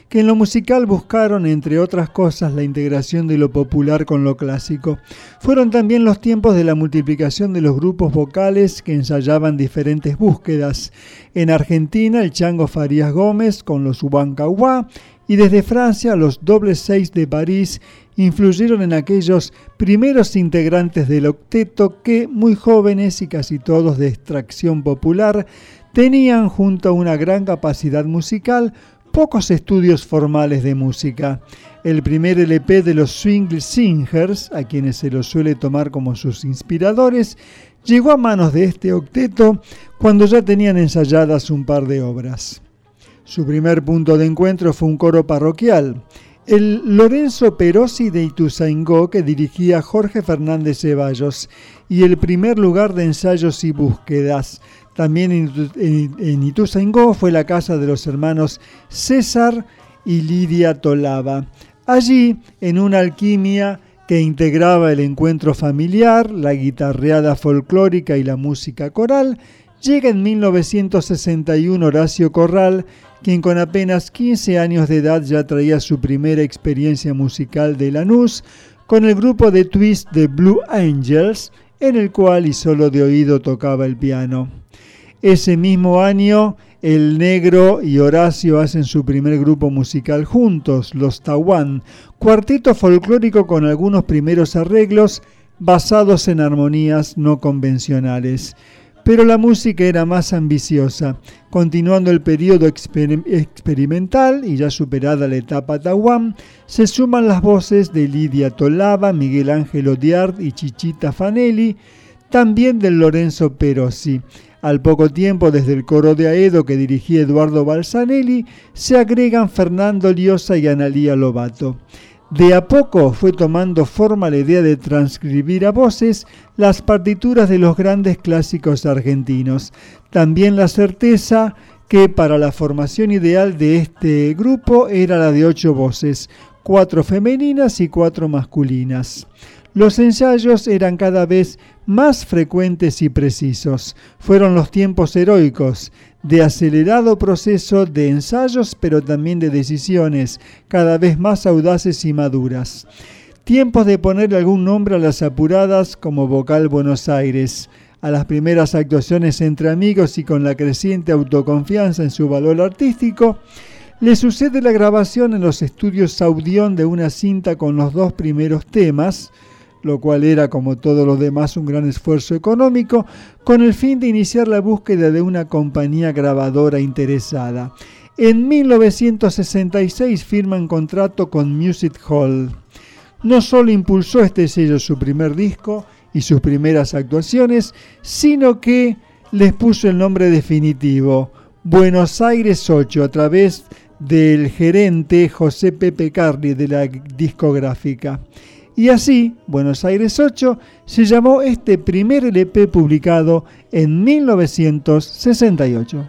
que en lo musical buscaron, entre otras cosas, la integración de lo popular con lo clásico. Fueron también los tiempos de la multiplicación de los grupos vocales que ensayaban diferentes búsquedas. En Argentina, el Chango Farías Gómez con los Huancahuá, y desde Francia, los Dobles Seis de París influyeron en aquellos primeros integrantes del octeto que, muy jóvenes y casi todos de extracción popular, tenían junto a una gran capacidad musical pocos estudios formales de música. El primer LP de los Swing Singers, a quienes se los suele tomar como sus inspiradores, llegó a manos de este octeto cuando ya tenían ensayadas un par de obras. Su primer punto de encuentro fue un coro parroquial, el Lorenzo Perosi de Ituzaingó que dirigía Jorge Fernández Ceballos y el primer lugar de ensayos y búsquedas. También en Ituzaingó fue la casa de los hermanos César y Lidia Tolaba. Allí, en una alquimia que integraba el encuentro familiar, la guitarreada folclórica y la música coral, llega en 1961 Horacio Corral quien con apenas 15 años de edad ya traía su primera experiencia musical de Lanús con el grupo de twist de Blue Angels, en el cual y solo de oído tocaba el piano. Ese mismo año, el Negro y Horacio hacen su primer grupo musical juntos, los Tawan, cuarteto folclórico con algunos primeros arreglos basados en armonías no convencionales. Pero la música era más ambiciosa. Continuando el periodo experimental y ya superada la etapa Tawam, se suman las voces de Lidia Tolaba, Miguel Ángel Odiard y Chichita Fanelli, también del Lorenzo Perosi. Al poco tiempo, desde el coro de Aedo que dirigía Eduardo Balsanelli, se agregan Fernando Liosa y Analía Lobato. De a poco fue tomando forma la idea de transcribir a voces las partituras de los grandes clásicos argentinos. También la certeza que para la formación ideal de este grupo era la de ocho voces, cuatro femeninas y cuatro masculinas. Los ensayos eran cada vez más frecuentes y precisos. Fueron los tiempos heroicos de acelerado proceso de ensayos, pero también de decisiones cada vez más audaces y maduras. Tiempos de ponerle algún nombre a las apuradas como Vocal Buenos Aires, a las primeras actuaciones entre amigos y con la creciente autoconfianza en su valor artístico, le sucede la grabación en los estudios Audión de una cinta con los dos primeros temas, lo cual era, como todos los demás, un gran esfuerzo económico, con el fin de iniciar la búsqueda de una compañía grabadora interesada. En 1966 firman contrato con Music Hall. No solo impulsó este sello su primer disco y sus primeras actuaciones, sino que les puso el nombre definitivo, Buenos Aires 8, a través del gerente José Pepe Carli de la discográfica. Y así, Buenos Aires 8 se llamó este primer LP publicado en 1968.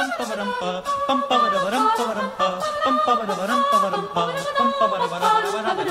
빰빠바람빠 빰빠바라바람빠바람빠 빰빠바라바람빠바람빠 빰빠바라바람빠바람빠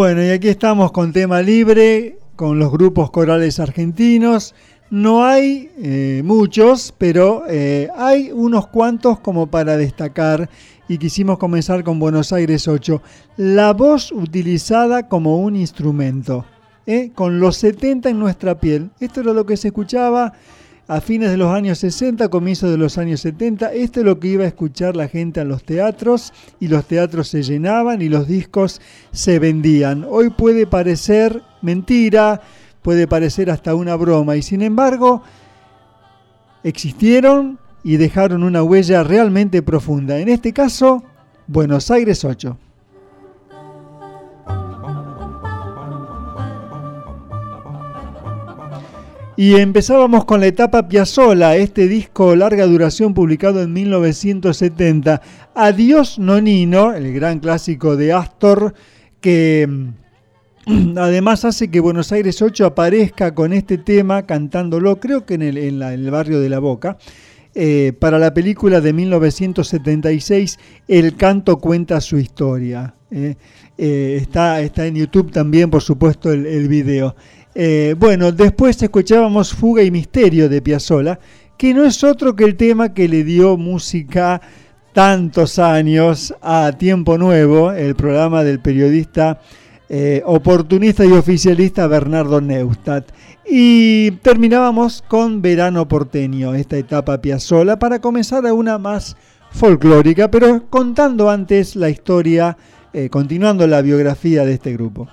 Bueno, y aquí estamos con tema libre, con los grupos corales argentinos. No hay eh, muchos, pero eh, hay unos cuantos como para destacar y quisimos comenzar con Buenos Aires 8. La voz utilizada como un instrumento, ¿eh? con los 70 en nuestra piel. Esto era lo que se escuchaba a fines de los años 60, comienzos de los años 70. Esto es lo que iba a escuchar la gente en los teatros y los teatros se llenaban y los discos se vendían. Hoy puede parecer mentira, puede parecer hasta una broma y sin embargo existieron y dejaron una huella realmente profunda. En este caso, Buenos Aires 8. Y empezábamos con la etapa Piazzola, este disco larga duración publicado en 1970. Adiós Nonino, el gran clásico de Astor, que mm, además hace que Buenos Aires 8 aparezca con este tema cantándolo, creo que en el, barrio de La Boca. Eh, para la película de 1976, El canto cuenta su historia. Eh. Eh, está, en YouTube también, por supuesto, el video. Eh, bueno, después escuchábamos Fuga y Misterio de Piazzolla, que no es otro que el tema que le dio música tantos años a Tiempo Nuevo, el programa del periodista eh, oportunista y oficialista Bernardo Neustadt. Y terminábamos con Verano Porteño, esta etapa Piazzolla, para comenzar a una más folclórica, pero contando antes la historia, eh, continuando la biografía de este grupo.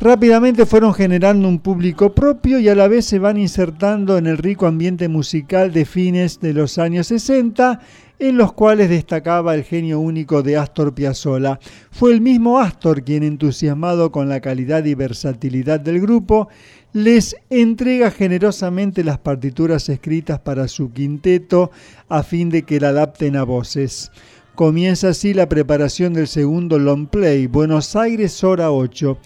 Rápidamente fueron generando un público propio y a la vez se van insertando en el rico ambiente musical de fines de los años 60 en los cuales destacaba el genio único de Astor Piazzolla. Fue el mismo Astor quien, entusiasmado con la calidad y versatilidad del grupo, les entrega generosamente las partituras escritas para su quinteto a fin de que la adapten a voces. Comienza así la preparación del segundo long play, Buenos Aires Hora 8,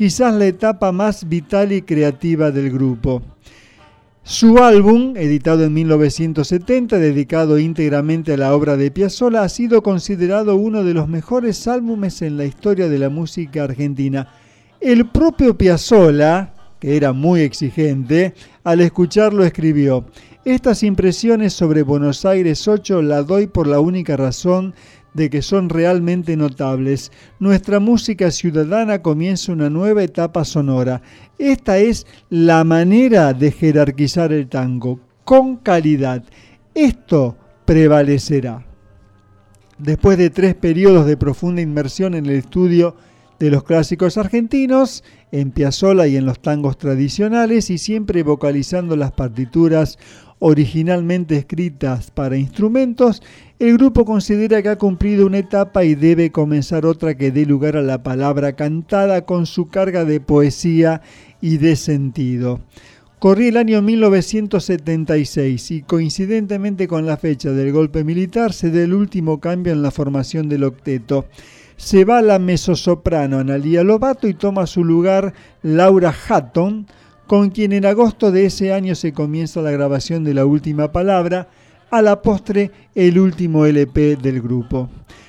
quizás la etapa más vital y creativa del grupo. Su álbum, editado en 1970, dedicado íntegramente a la obra de Piazzolla, ha sido considerado uno de los mejores álbumes en la historia de la música argentina. El propio Piazzolla, que era muy exigente, al escucharlo escribió, estas impresiones sobre Buenos Aires 8 la doy por la única razón de que son realmente notables. Nuestra música ciudadana comienza una nueva etapa sonora. Esta es la manera de jerarquizar el tango, con calidad. Esto prevalecerá. Después de tres periodos de profunda inmersión en el estudio de los clásicos argentinos, en Piazzolla y en los tangos tradicionales, y siempre vocalizando las partituras originalmente escritas para instrumentos, el grupo considera que ha cumplido una etapa y debe comenzar otra que dé lugar a la palabra cantada con su carga de poesía y de sentido. Corría el año 1976 y coincidentemente con la fecha del golpe militar se da el último cambio en la formación del octeto. Se va la mezzosoprano Analia Lobato y toma su lugar Laura Hatton, con quien en agosto de ese año se comienza la grabación de la última palabra, a la postre el último LP del grupo.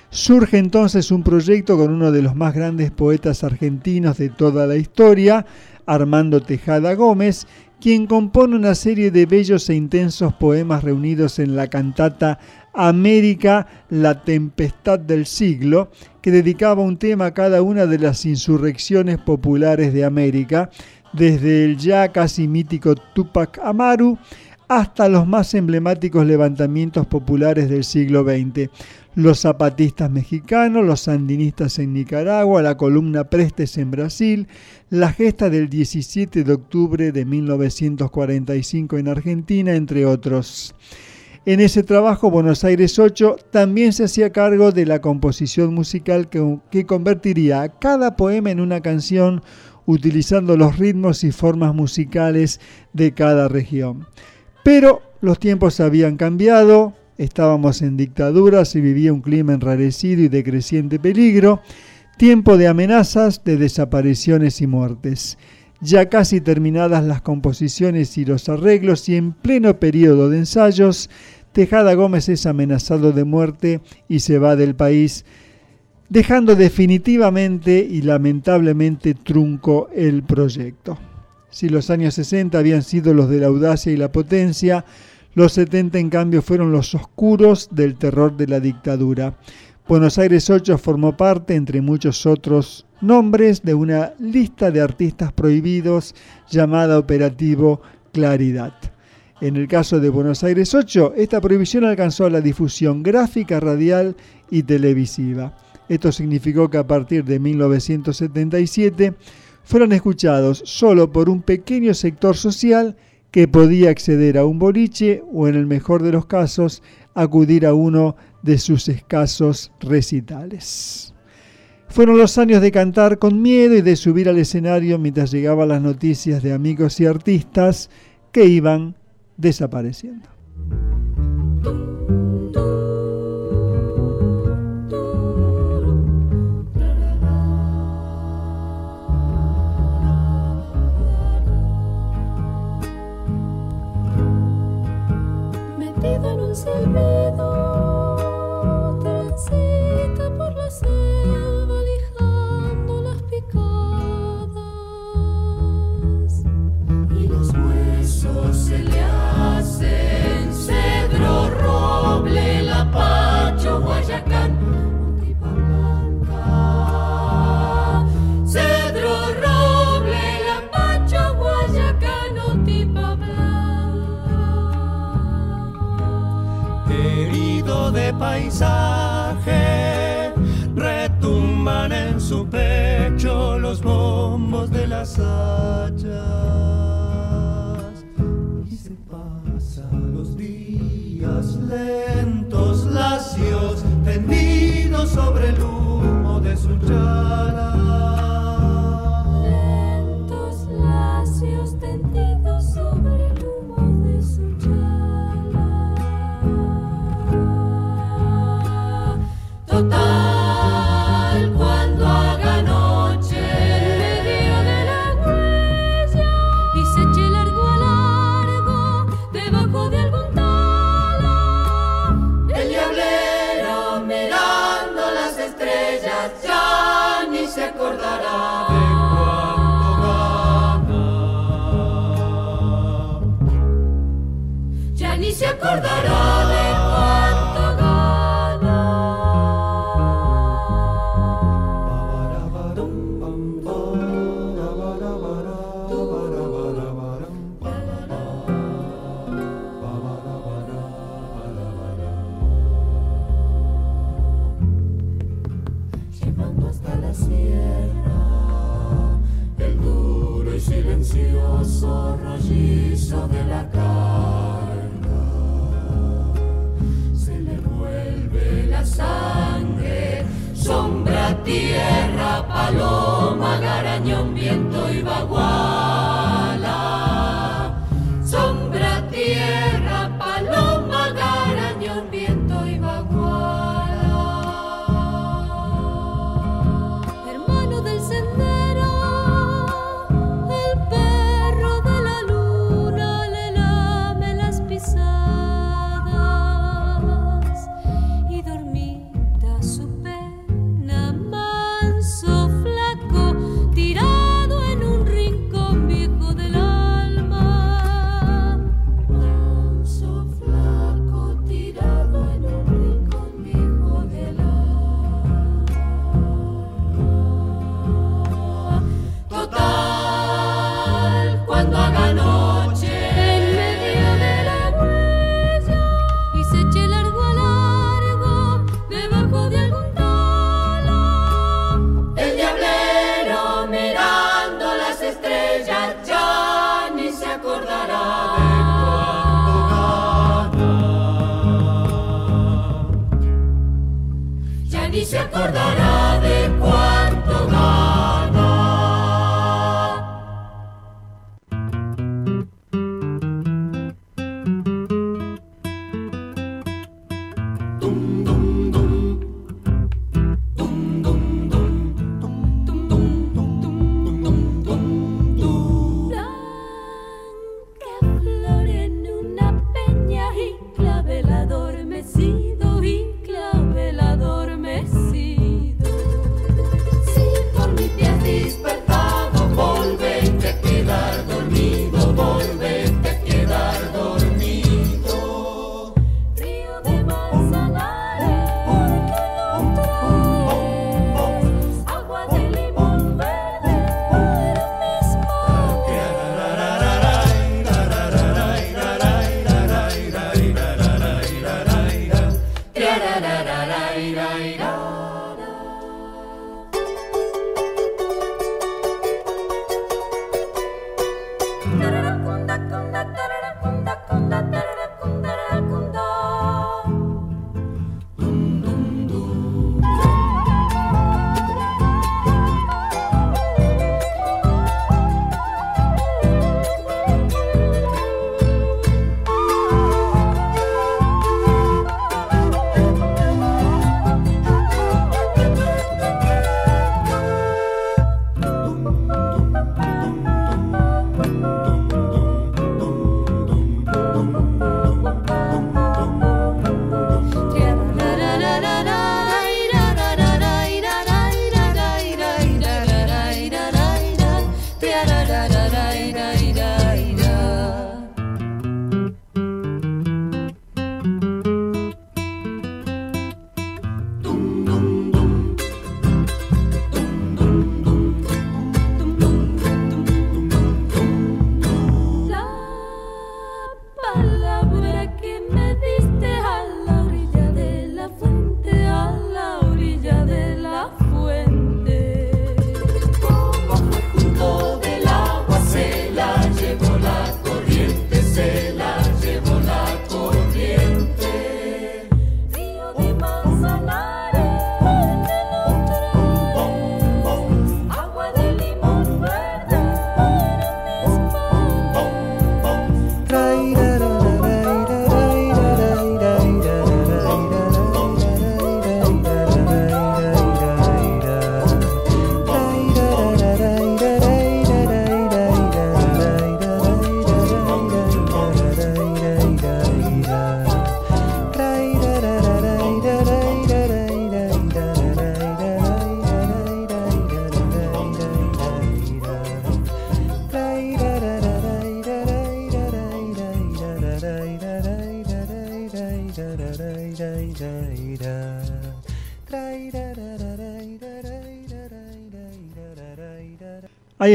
Surge entonces un proyecto con uno de los más grandes poetas argentinos de toda la historia, Armando Tejada Gómez, quien compone una serie de bellos e intensos poemas reunidos en la cantata América, la tempestad del siglo, que dedicaba un tema a cada una de las insurrecciones populares de América, desde el ya casi mítico Tupac Amaru hasta los más emblemáticos levantamientos populares del siglo XX. Los zapatistas mexicanos, los sandinistas en Nicaragua, la columna Prestes en Brasil, la gesta del 17 de octubre de 1945 en Argentina, entre otros. En ese trabajo, Buenos Aires 8 también se hacía cargo de la composición musical que, que convertiría cada poema en una canción utilizando los ritmos y formas musicales de cada región. Pero los tiempos habían cambiado, estábamos en dictaduras y vivía un clima enrarecido y de creciente peligro, tiempo de amenazas, de desapariciones y muertes. Ya casi terminadas las composiciones y los arreglos y en pleno periodo de ensayos, Tejada Gómez es amenazado de muerte y se va del país dejando definitivamente y lamentablemente trunco el proyecto. Si los años 60 habían sido los de la audacia y la potencia, los 70 en cambio fueron los oscuros del terror de la dictadura. Buenos Aires 8 formó parte, entre muchos otros nombres, de una lista de artistas prohibidos llamada Operativo Claridad. En el caso de Buenos Aires 8, esta prohibición alcanzó la difusión gráfica, radial y televisiva. Esto significó que a partir de 1977 fueron escuchados solo por un pequeño sector social que podía acceder a un boliche o en el mejor de los casos acudir a uno de sus escasos recitales. Fueron los años de cantar con miedo y de subir al escenario mientras llegaban las noticias de amigos y artistas que iban desapareciendo. En un paisaje, retumban en su pecho los bombos de las hachas. Y se pasan los días lentos lacios tendidos sobre el humo de su chala.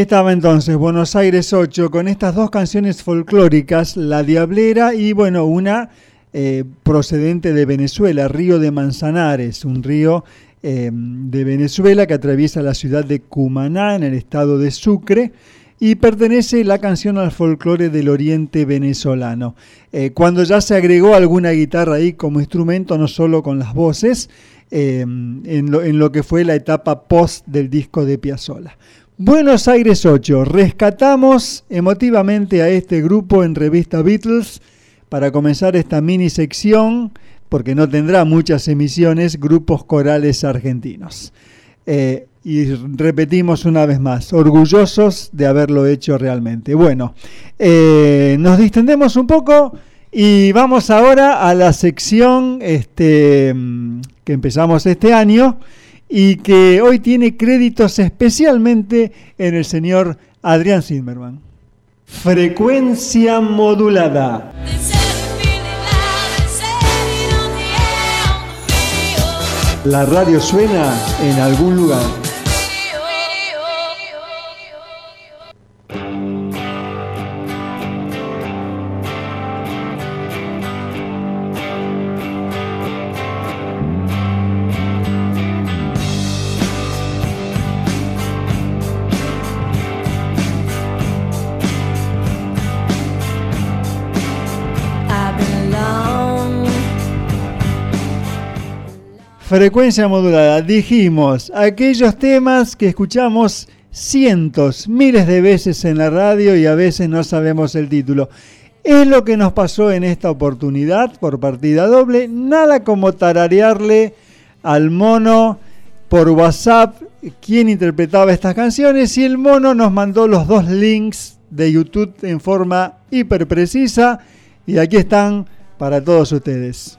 Estaba entonces Buenos Aires 8 con estas dos canciones folclóricas, La Diablera y bueno, una eh, procedente de Venezuela, Río de Manzanares, un río eh, de Venezuela que atraviesa la ciudad de Cumaná en el estado de Sucre y pertenece la canción al folclore del oriente venezolano. Eh, cuando ya se agregó alguna guitarra ahí como instrumento, no solo con las voces, en, lo, en lo que fue la etapa post del disco de Piazzolla. Buenos Aires 8, rescatamos emotivamente a este grupo en revista Beatles para comenzar esta mini sección, porque no tendrá muchas emisiones, grupos corales argentinos. Eh, y repetimos una vez más, orgullosos de haberlo hecho realmente. Bueno, eh, nos distendemos un poco y vamos ahora a la sección este, mm, que empezamos este año y que hoy tiene créditos especialmente en el señor Adrián Zimmerman. Frecuencia modulada. La radio suena en algún lugar. Frecuencia modulada. Dijimos aquellos temas que escuchamos cientos, miles de veces en la radio y a veces no sabemos el título. Es lo que nos pasó en esta oportunidad por partida doble. Nada como tararearle al mono por WhatsApp quién interpretaba estas canciones y el mono nos mandó los dos links de YouTube en forma hiper precisa y aquí están para todos ustedes.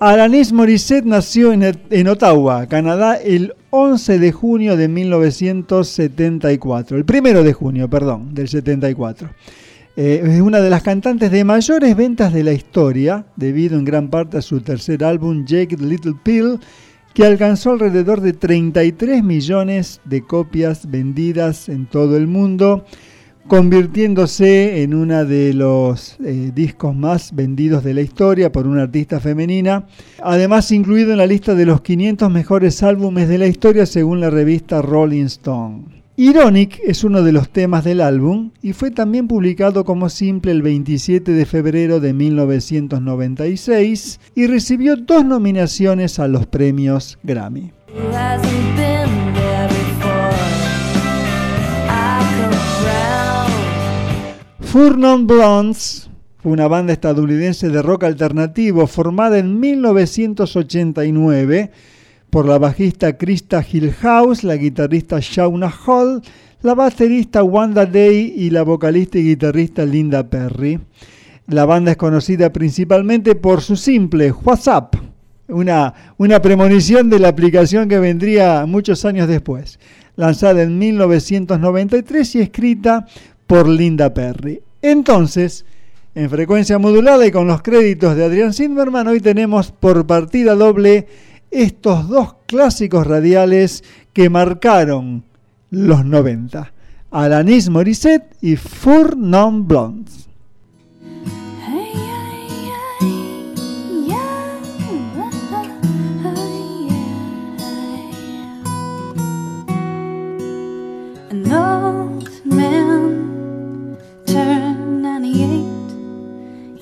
Alanis Morissette nació en, en, Ottawa, Canadá, el 11 de junio de 1974. El primero de junio, perdón, del 74. Eh, es una de las cantantes de mayores ventas de la historia, debido en gran parte a su tercer álbum, Jake Little Pill, que alcanzó alrededor de 33 millones de copias vendidas en todo el mundo convirtiéndose en uno de los eh, discos más vendidos de la historia por una artista femenina, además incluido en la lista de los 500 mejores álbumes de la historia según la revista Rolling Stone. Ironic es uno de los temas del álbum y fue también publicado como simple el 27 de febrero de 1996 y recibió dos nominaciones a los premios Grammy. Furnon Blondes fue una banda estadounidense de rock alternativo formada en 1989 por la bajista Krista Hillhouse, la guitarrista Shauna Hall, la baterista Wanda Day y la vocalista y guitarrista Linda Perry. La banda es conocida principalmente por su simple WhatsApp, una, una premonición de la aplicación que vendría muchos años después, lanzada en 1993 y escrita por Linda Perry. Entonces, en frecuencia modulada y con los créditos de Adrián Zimmerman, hoy tenemos por partida doble estos dos clásicos radiales que marcaron los 90. Alanis Morissette y Four Non Blondes.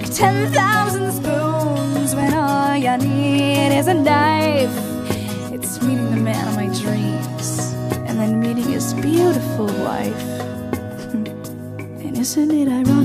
like 10,000 spoons when all you need is a knife. It's meeting the man of my dreams and then meeting his beautiful wife. and isn't it ironic?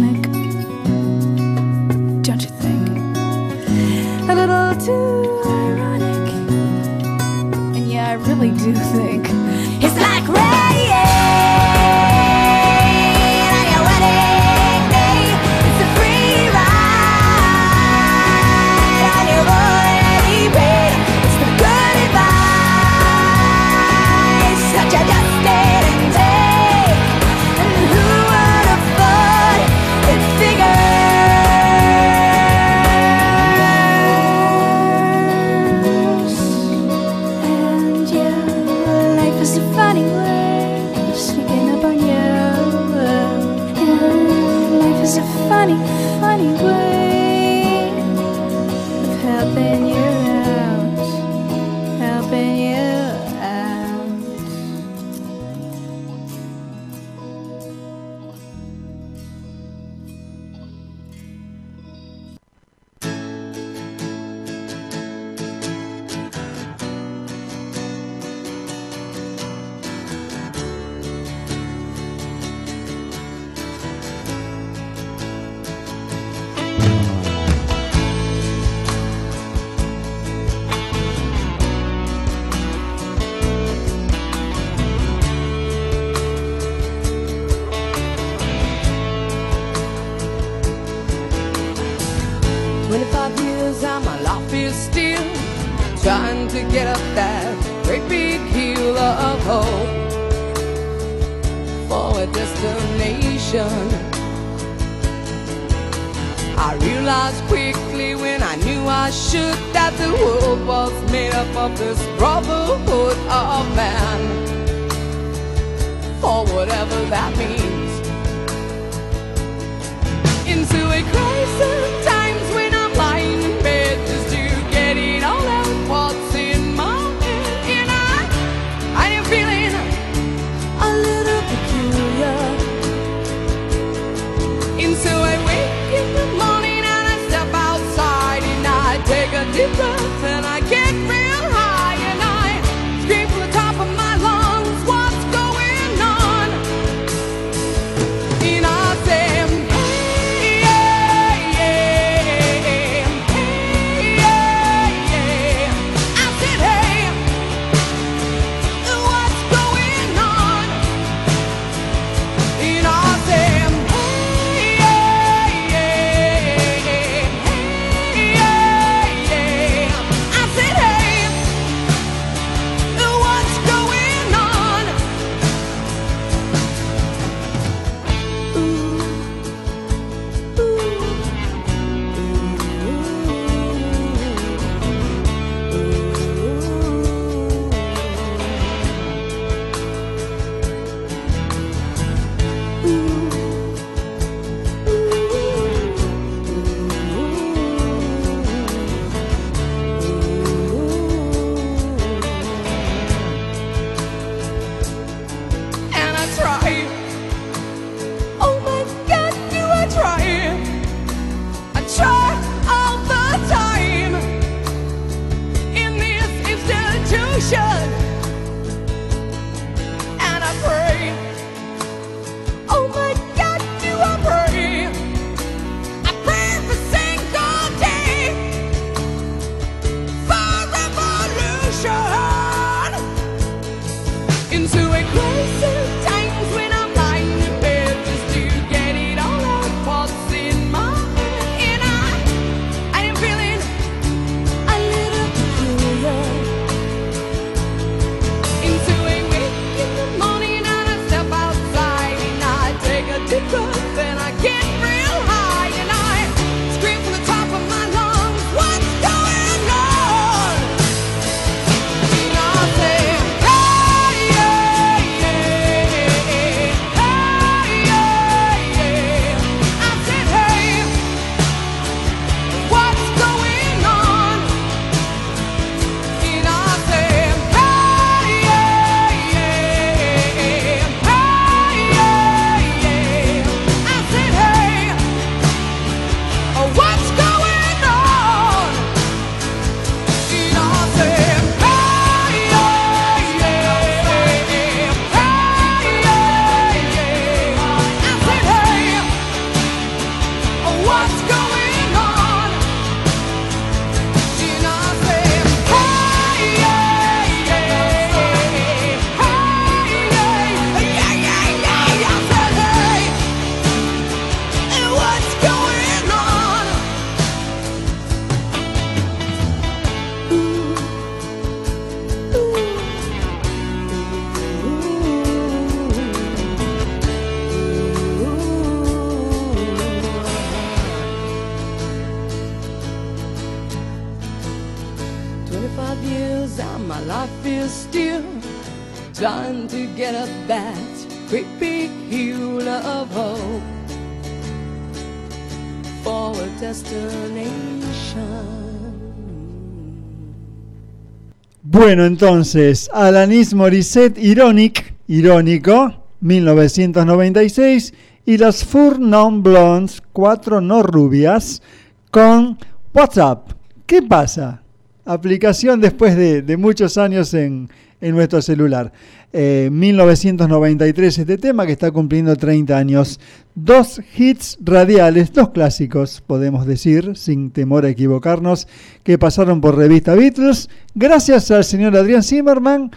Bueno, entonces, Alanis Morissette, Ironic, irónico, 1996, y las Four Non Blondes, cuatro no rubias, con WhatsApp. ¿Qué pasa? Aplicación después de, de muchos años en, en nuestro celular. Eh, 1993 este tema que está cumpliendo 30 años. Dos hits radiales, dos clásicos, podemos decir, sin temor a equivocarnos, que pasaron por revista Beatles, gracias al señor Adrián Zimmerman,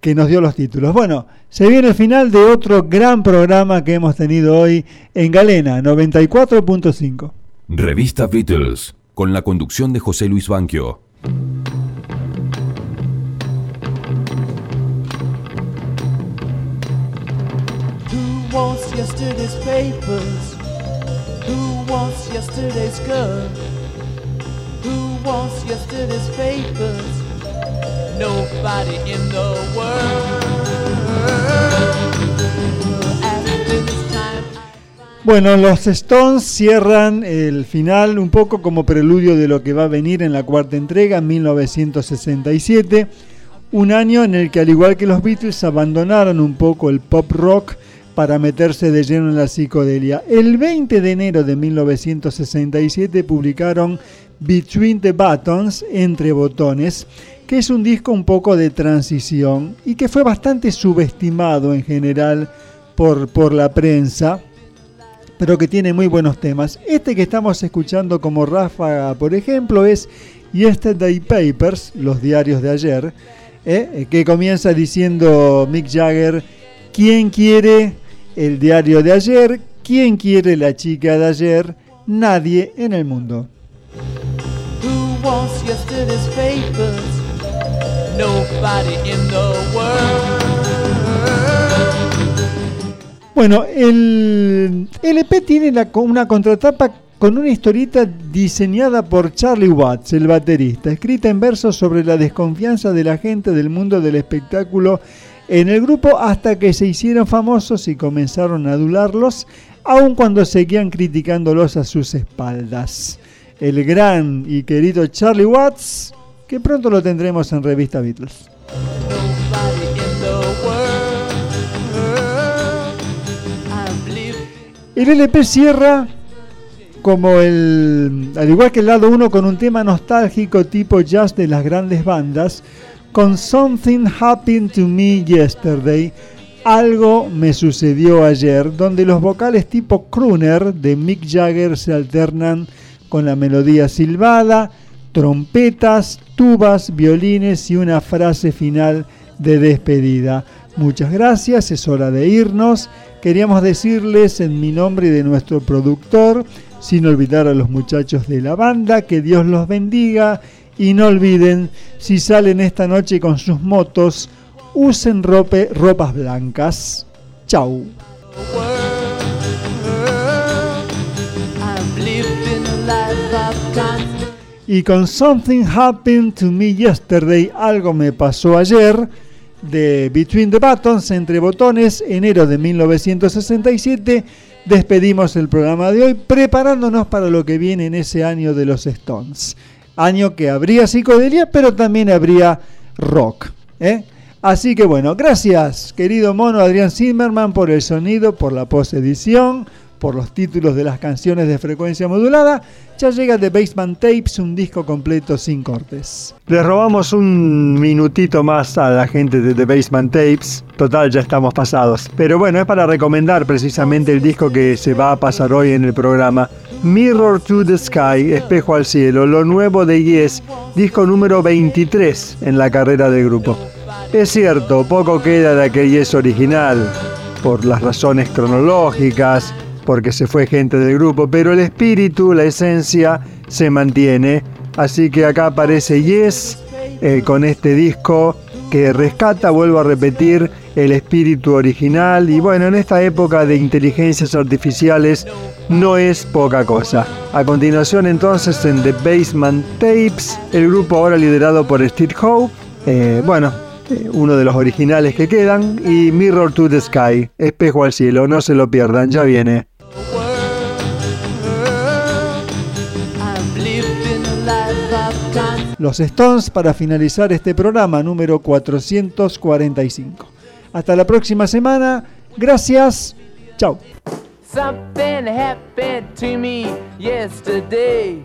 que nos dio los títulos. Bueno, se viene el final de otro gran programa que hemos tenido hoy en Galena, 94.5. Revista Beatles, con la conducción de José Luis Banquio. Wants yesterday's papers? Who wants yesterday's girl? Who wants yesterday's papers? Nobody in the world. Bueno, los Stones cierran el final un poco como preludio de lo que va a venir en la cuarta entrega, 1967, un año en el que al igual que los Beatles abandonaron un poco el pop rock para meterse de lleno en la psicodelia. El 20 de enero de 1967 publicaron Between the Buttons, Entre Botones, que es un disco un poco de transición y que fue bastante subestimado en general por, por la prensa pero que tiene muy buenos temas. Este que estamos escuchando como ráfaga, por ejemplo, es Yesterday Papers, los diarios de ayer, ¿eh? que comienza diciendo Mick Jagger, ¿quién quiere el diario de ayer? ¿Quién quiere la chica de ayer? Nadie en el mundo. Bueno, el LP tiene la- una contratapa con una historieta diseñada por Charlie Watts, el baterista, escrita en versos sobre la desconfianza de la gente del mundo del espectáculo en el grupo hasta que se hicieron famosos y comenzaron a adularlos, aun cuando seguían criticándolos a sus espaldas. El gran y querido Charlie Watts, que pronto lo tendremos en revista Beatles. El LP cierra como el, al igual que el lado 1 con un tema nostálgico tipo jazz de las grandes bandas, con Something Happened to Me Yesterday, algo me sucedió ayer, donde los vocales tipo crooner de Mick Jagger se alternan con la melodía silbada, trompetas, tubas, violines y una frase final de despedida. Muchas gracias, es hora de irnos. Queríamos decirles en mi nombre y de nuestro productor, sin olvidar a los muchachos de la banda, que Dios los bendiga y no olviden, si salen esta noche con sus motos, usen rope- ropas blancas. Chau. Y con Something Happened to Me Yesterday, algo me pasó ayer, de Between the Buttons, entre botones, enero de 1967, despedimos el programa de hoy, preparándonos para lo que viene en ese año de los Stones. Año que habría psicodelia, pero también habría rock. ¿eh? Así que bueno, gracias, querido mono Adrián Zimmerman, por el sonido, por la posedición, por los títulos de las canciones de frecuencia modulada. Ya llega The Basement Tapes, un disco completo sin cortes. Les robamos un minutito más a la gente de The Basement Tapes. Total, ya estamos pasados. Pero bueno, es para recomendar precisamente el disco que se va a pasar hoy en el programa. Mirror to the Sky, Espejo al Cielo, lo nuevo de Yes, disco número 23 en la carrera del grupo. Es cierto, poco queda de aquel Yes original, por las razones cronológicas, porque se fue gente del grupo, pero el espíritu, la esencia, se mantiene. Así que acá aparece Yes eh, con este disco que rescata, vuelvo a repetir, el espíritu original y bueno, en esta época de inteligencias artificiales no es poca cosa. A continuación entonces en The Basement Tapes, el grupo ahora liderado por Steve Howe, eh, bueno, eh, uno de los originales que quedan, y Mirror to the Sky, espejo al cielo, no se lo pierdan, ya viene. Los Stones para finalizar este programa número 445. Hasta la próxima semana, gracias, chao. Something happened to me yesterday.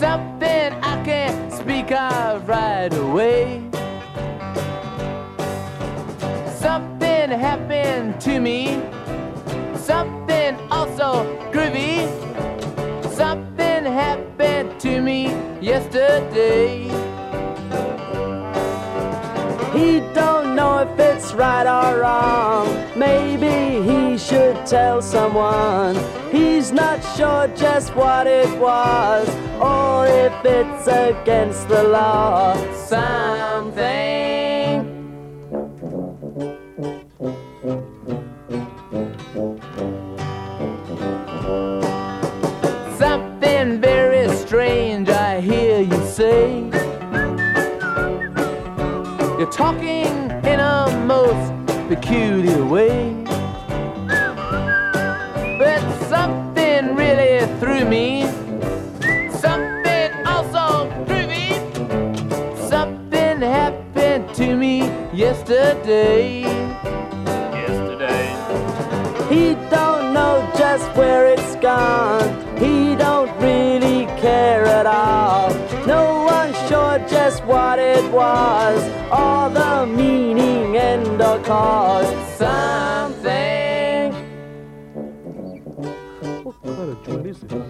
Something I can't speak of right away. Something happened to me. Something also groovy. Happened to me yesterday. He don't know if it's right or wrong. Maybe he should tell someone. He's not sure just what it was or if it's against the law. Something. Say. You're talking in a most peculiar way. But something really threw me. Something also threw me. Something happened to me yesterday. Yesterday. He don't know just where it's gone. What it was, or the meaning and the cause. Something. What kind of joint is this?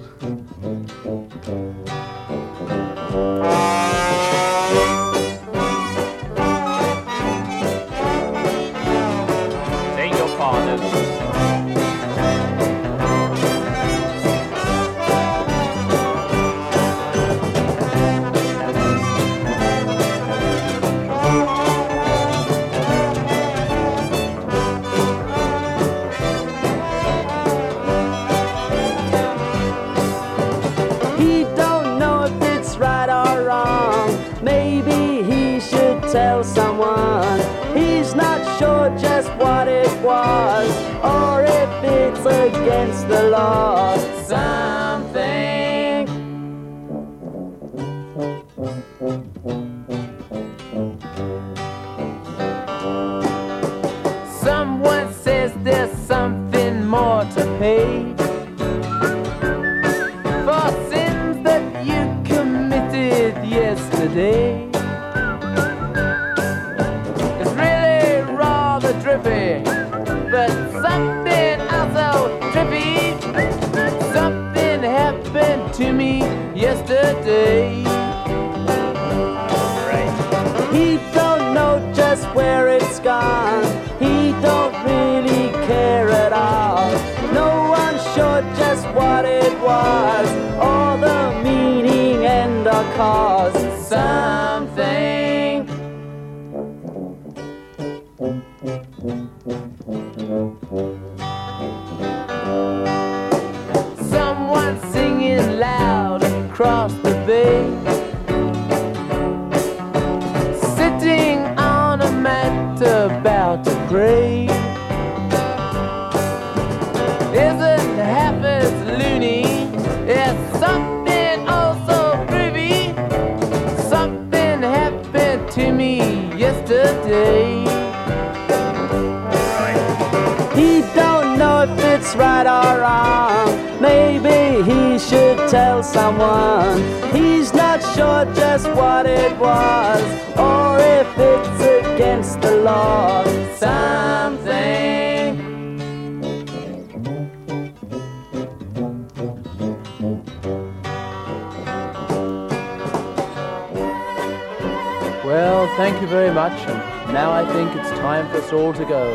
And now I think it's time for us all to go.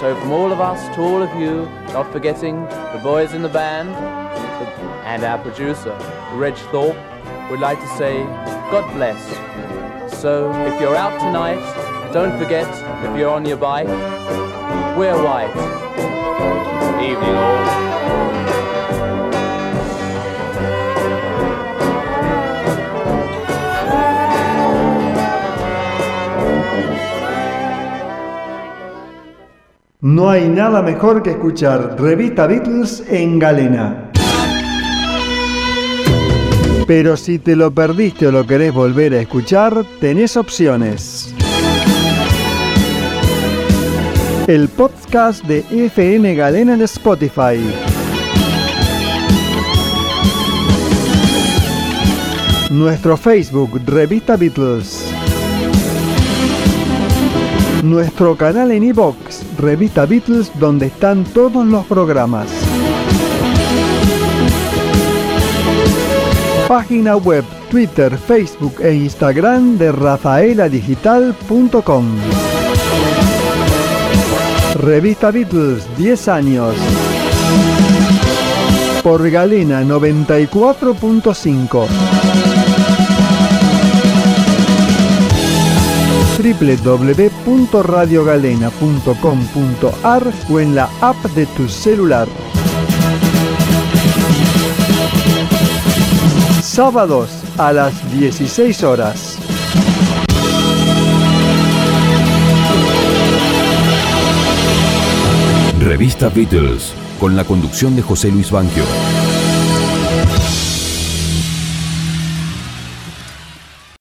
So, from all of us to all of you, not forgetting the boys in the band and our producer, Reg Thorpe, we'd like to say, God bless. So if you're out tonight, don't forget, if you're on your bike, wear white. Evening all. No hay nada mejor que escuchar Revista Beatles en galena. Pero si te lo perdiste o lo querés volver a escuchar, tenés opciones. El podcast de FM Galena en Spotify. Nuestro Facebook, Revista Beatles. Nuestro canal en iVoox, Revista Beatles, donde están todos los programas. Página web, Twitter, Facebook e Instagram de rafaeladigital.com. Revista Beatles, 10 años. Por Galena 94.5. www.radiogalena.com.ar o en la app de tu celular. Sábados a las 16 horas. Revista Beatles, con la conducción de José Luis Banquio.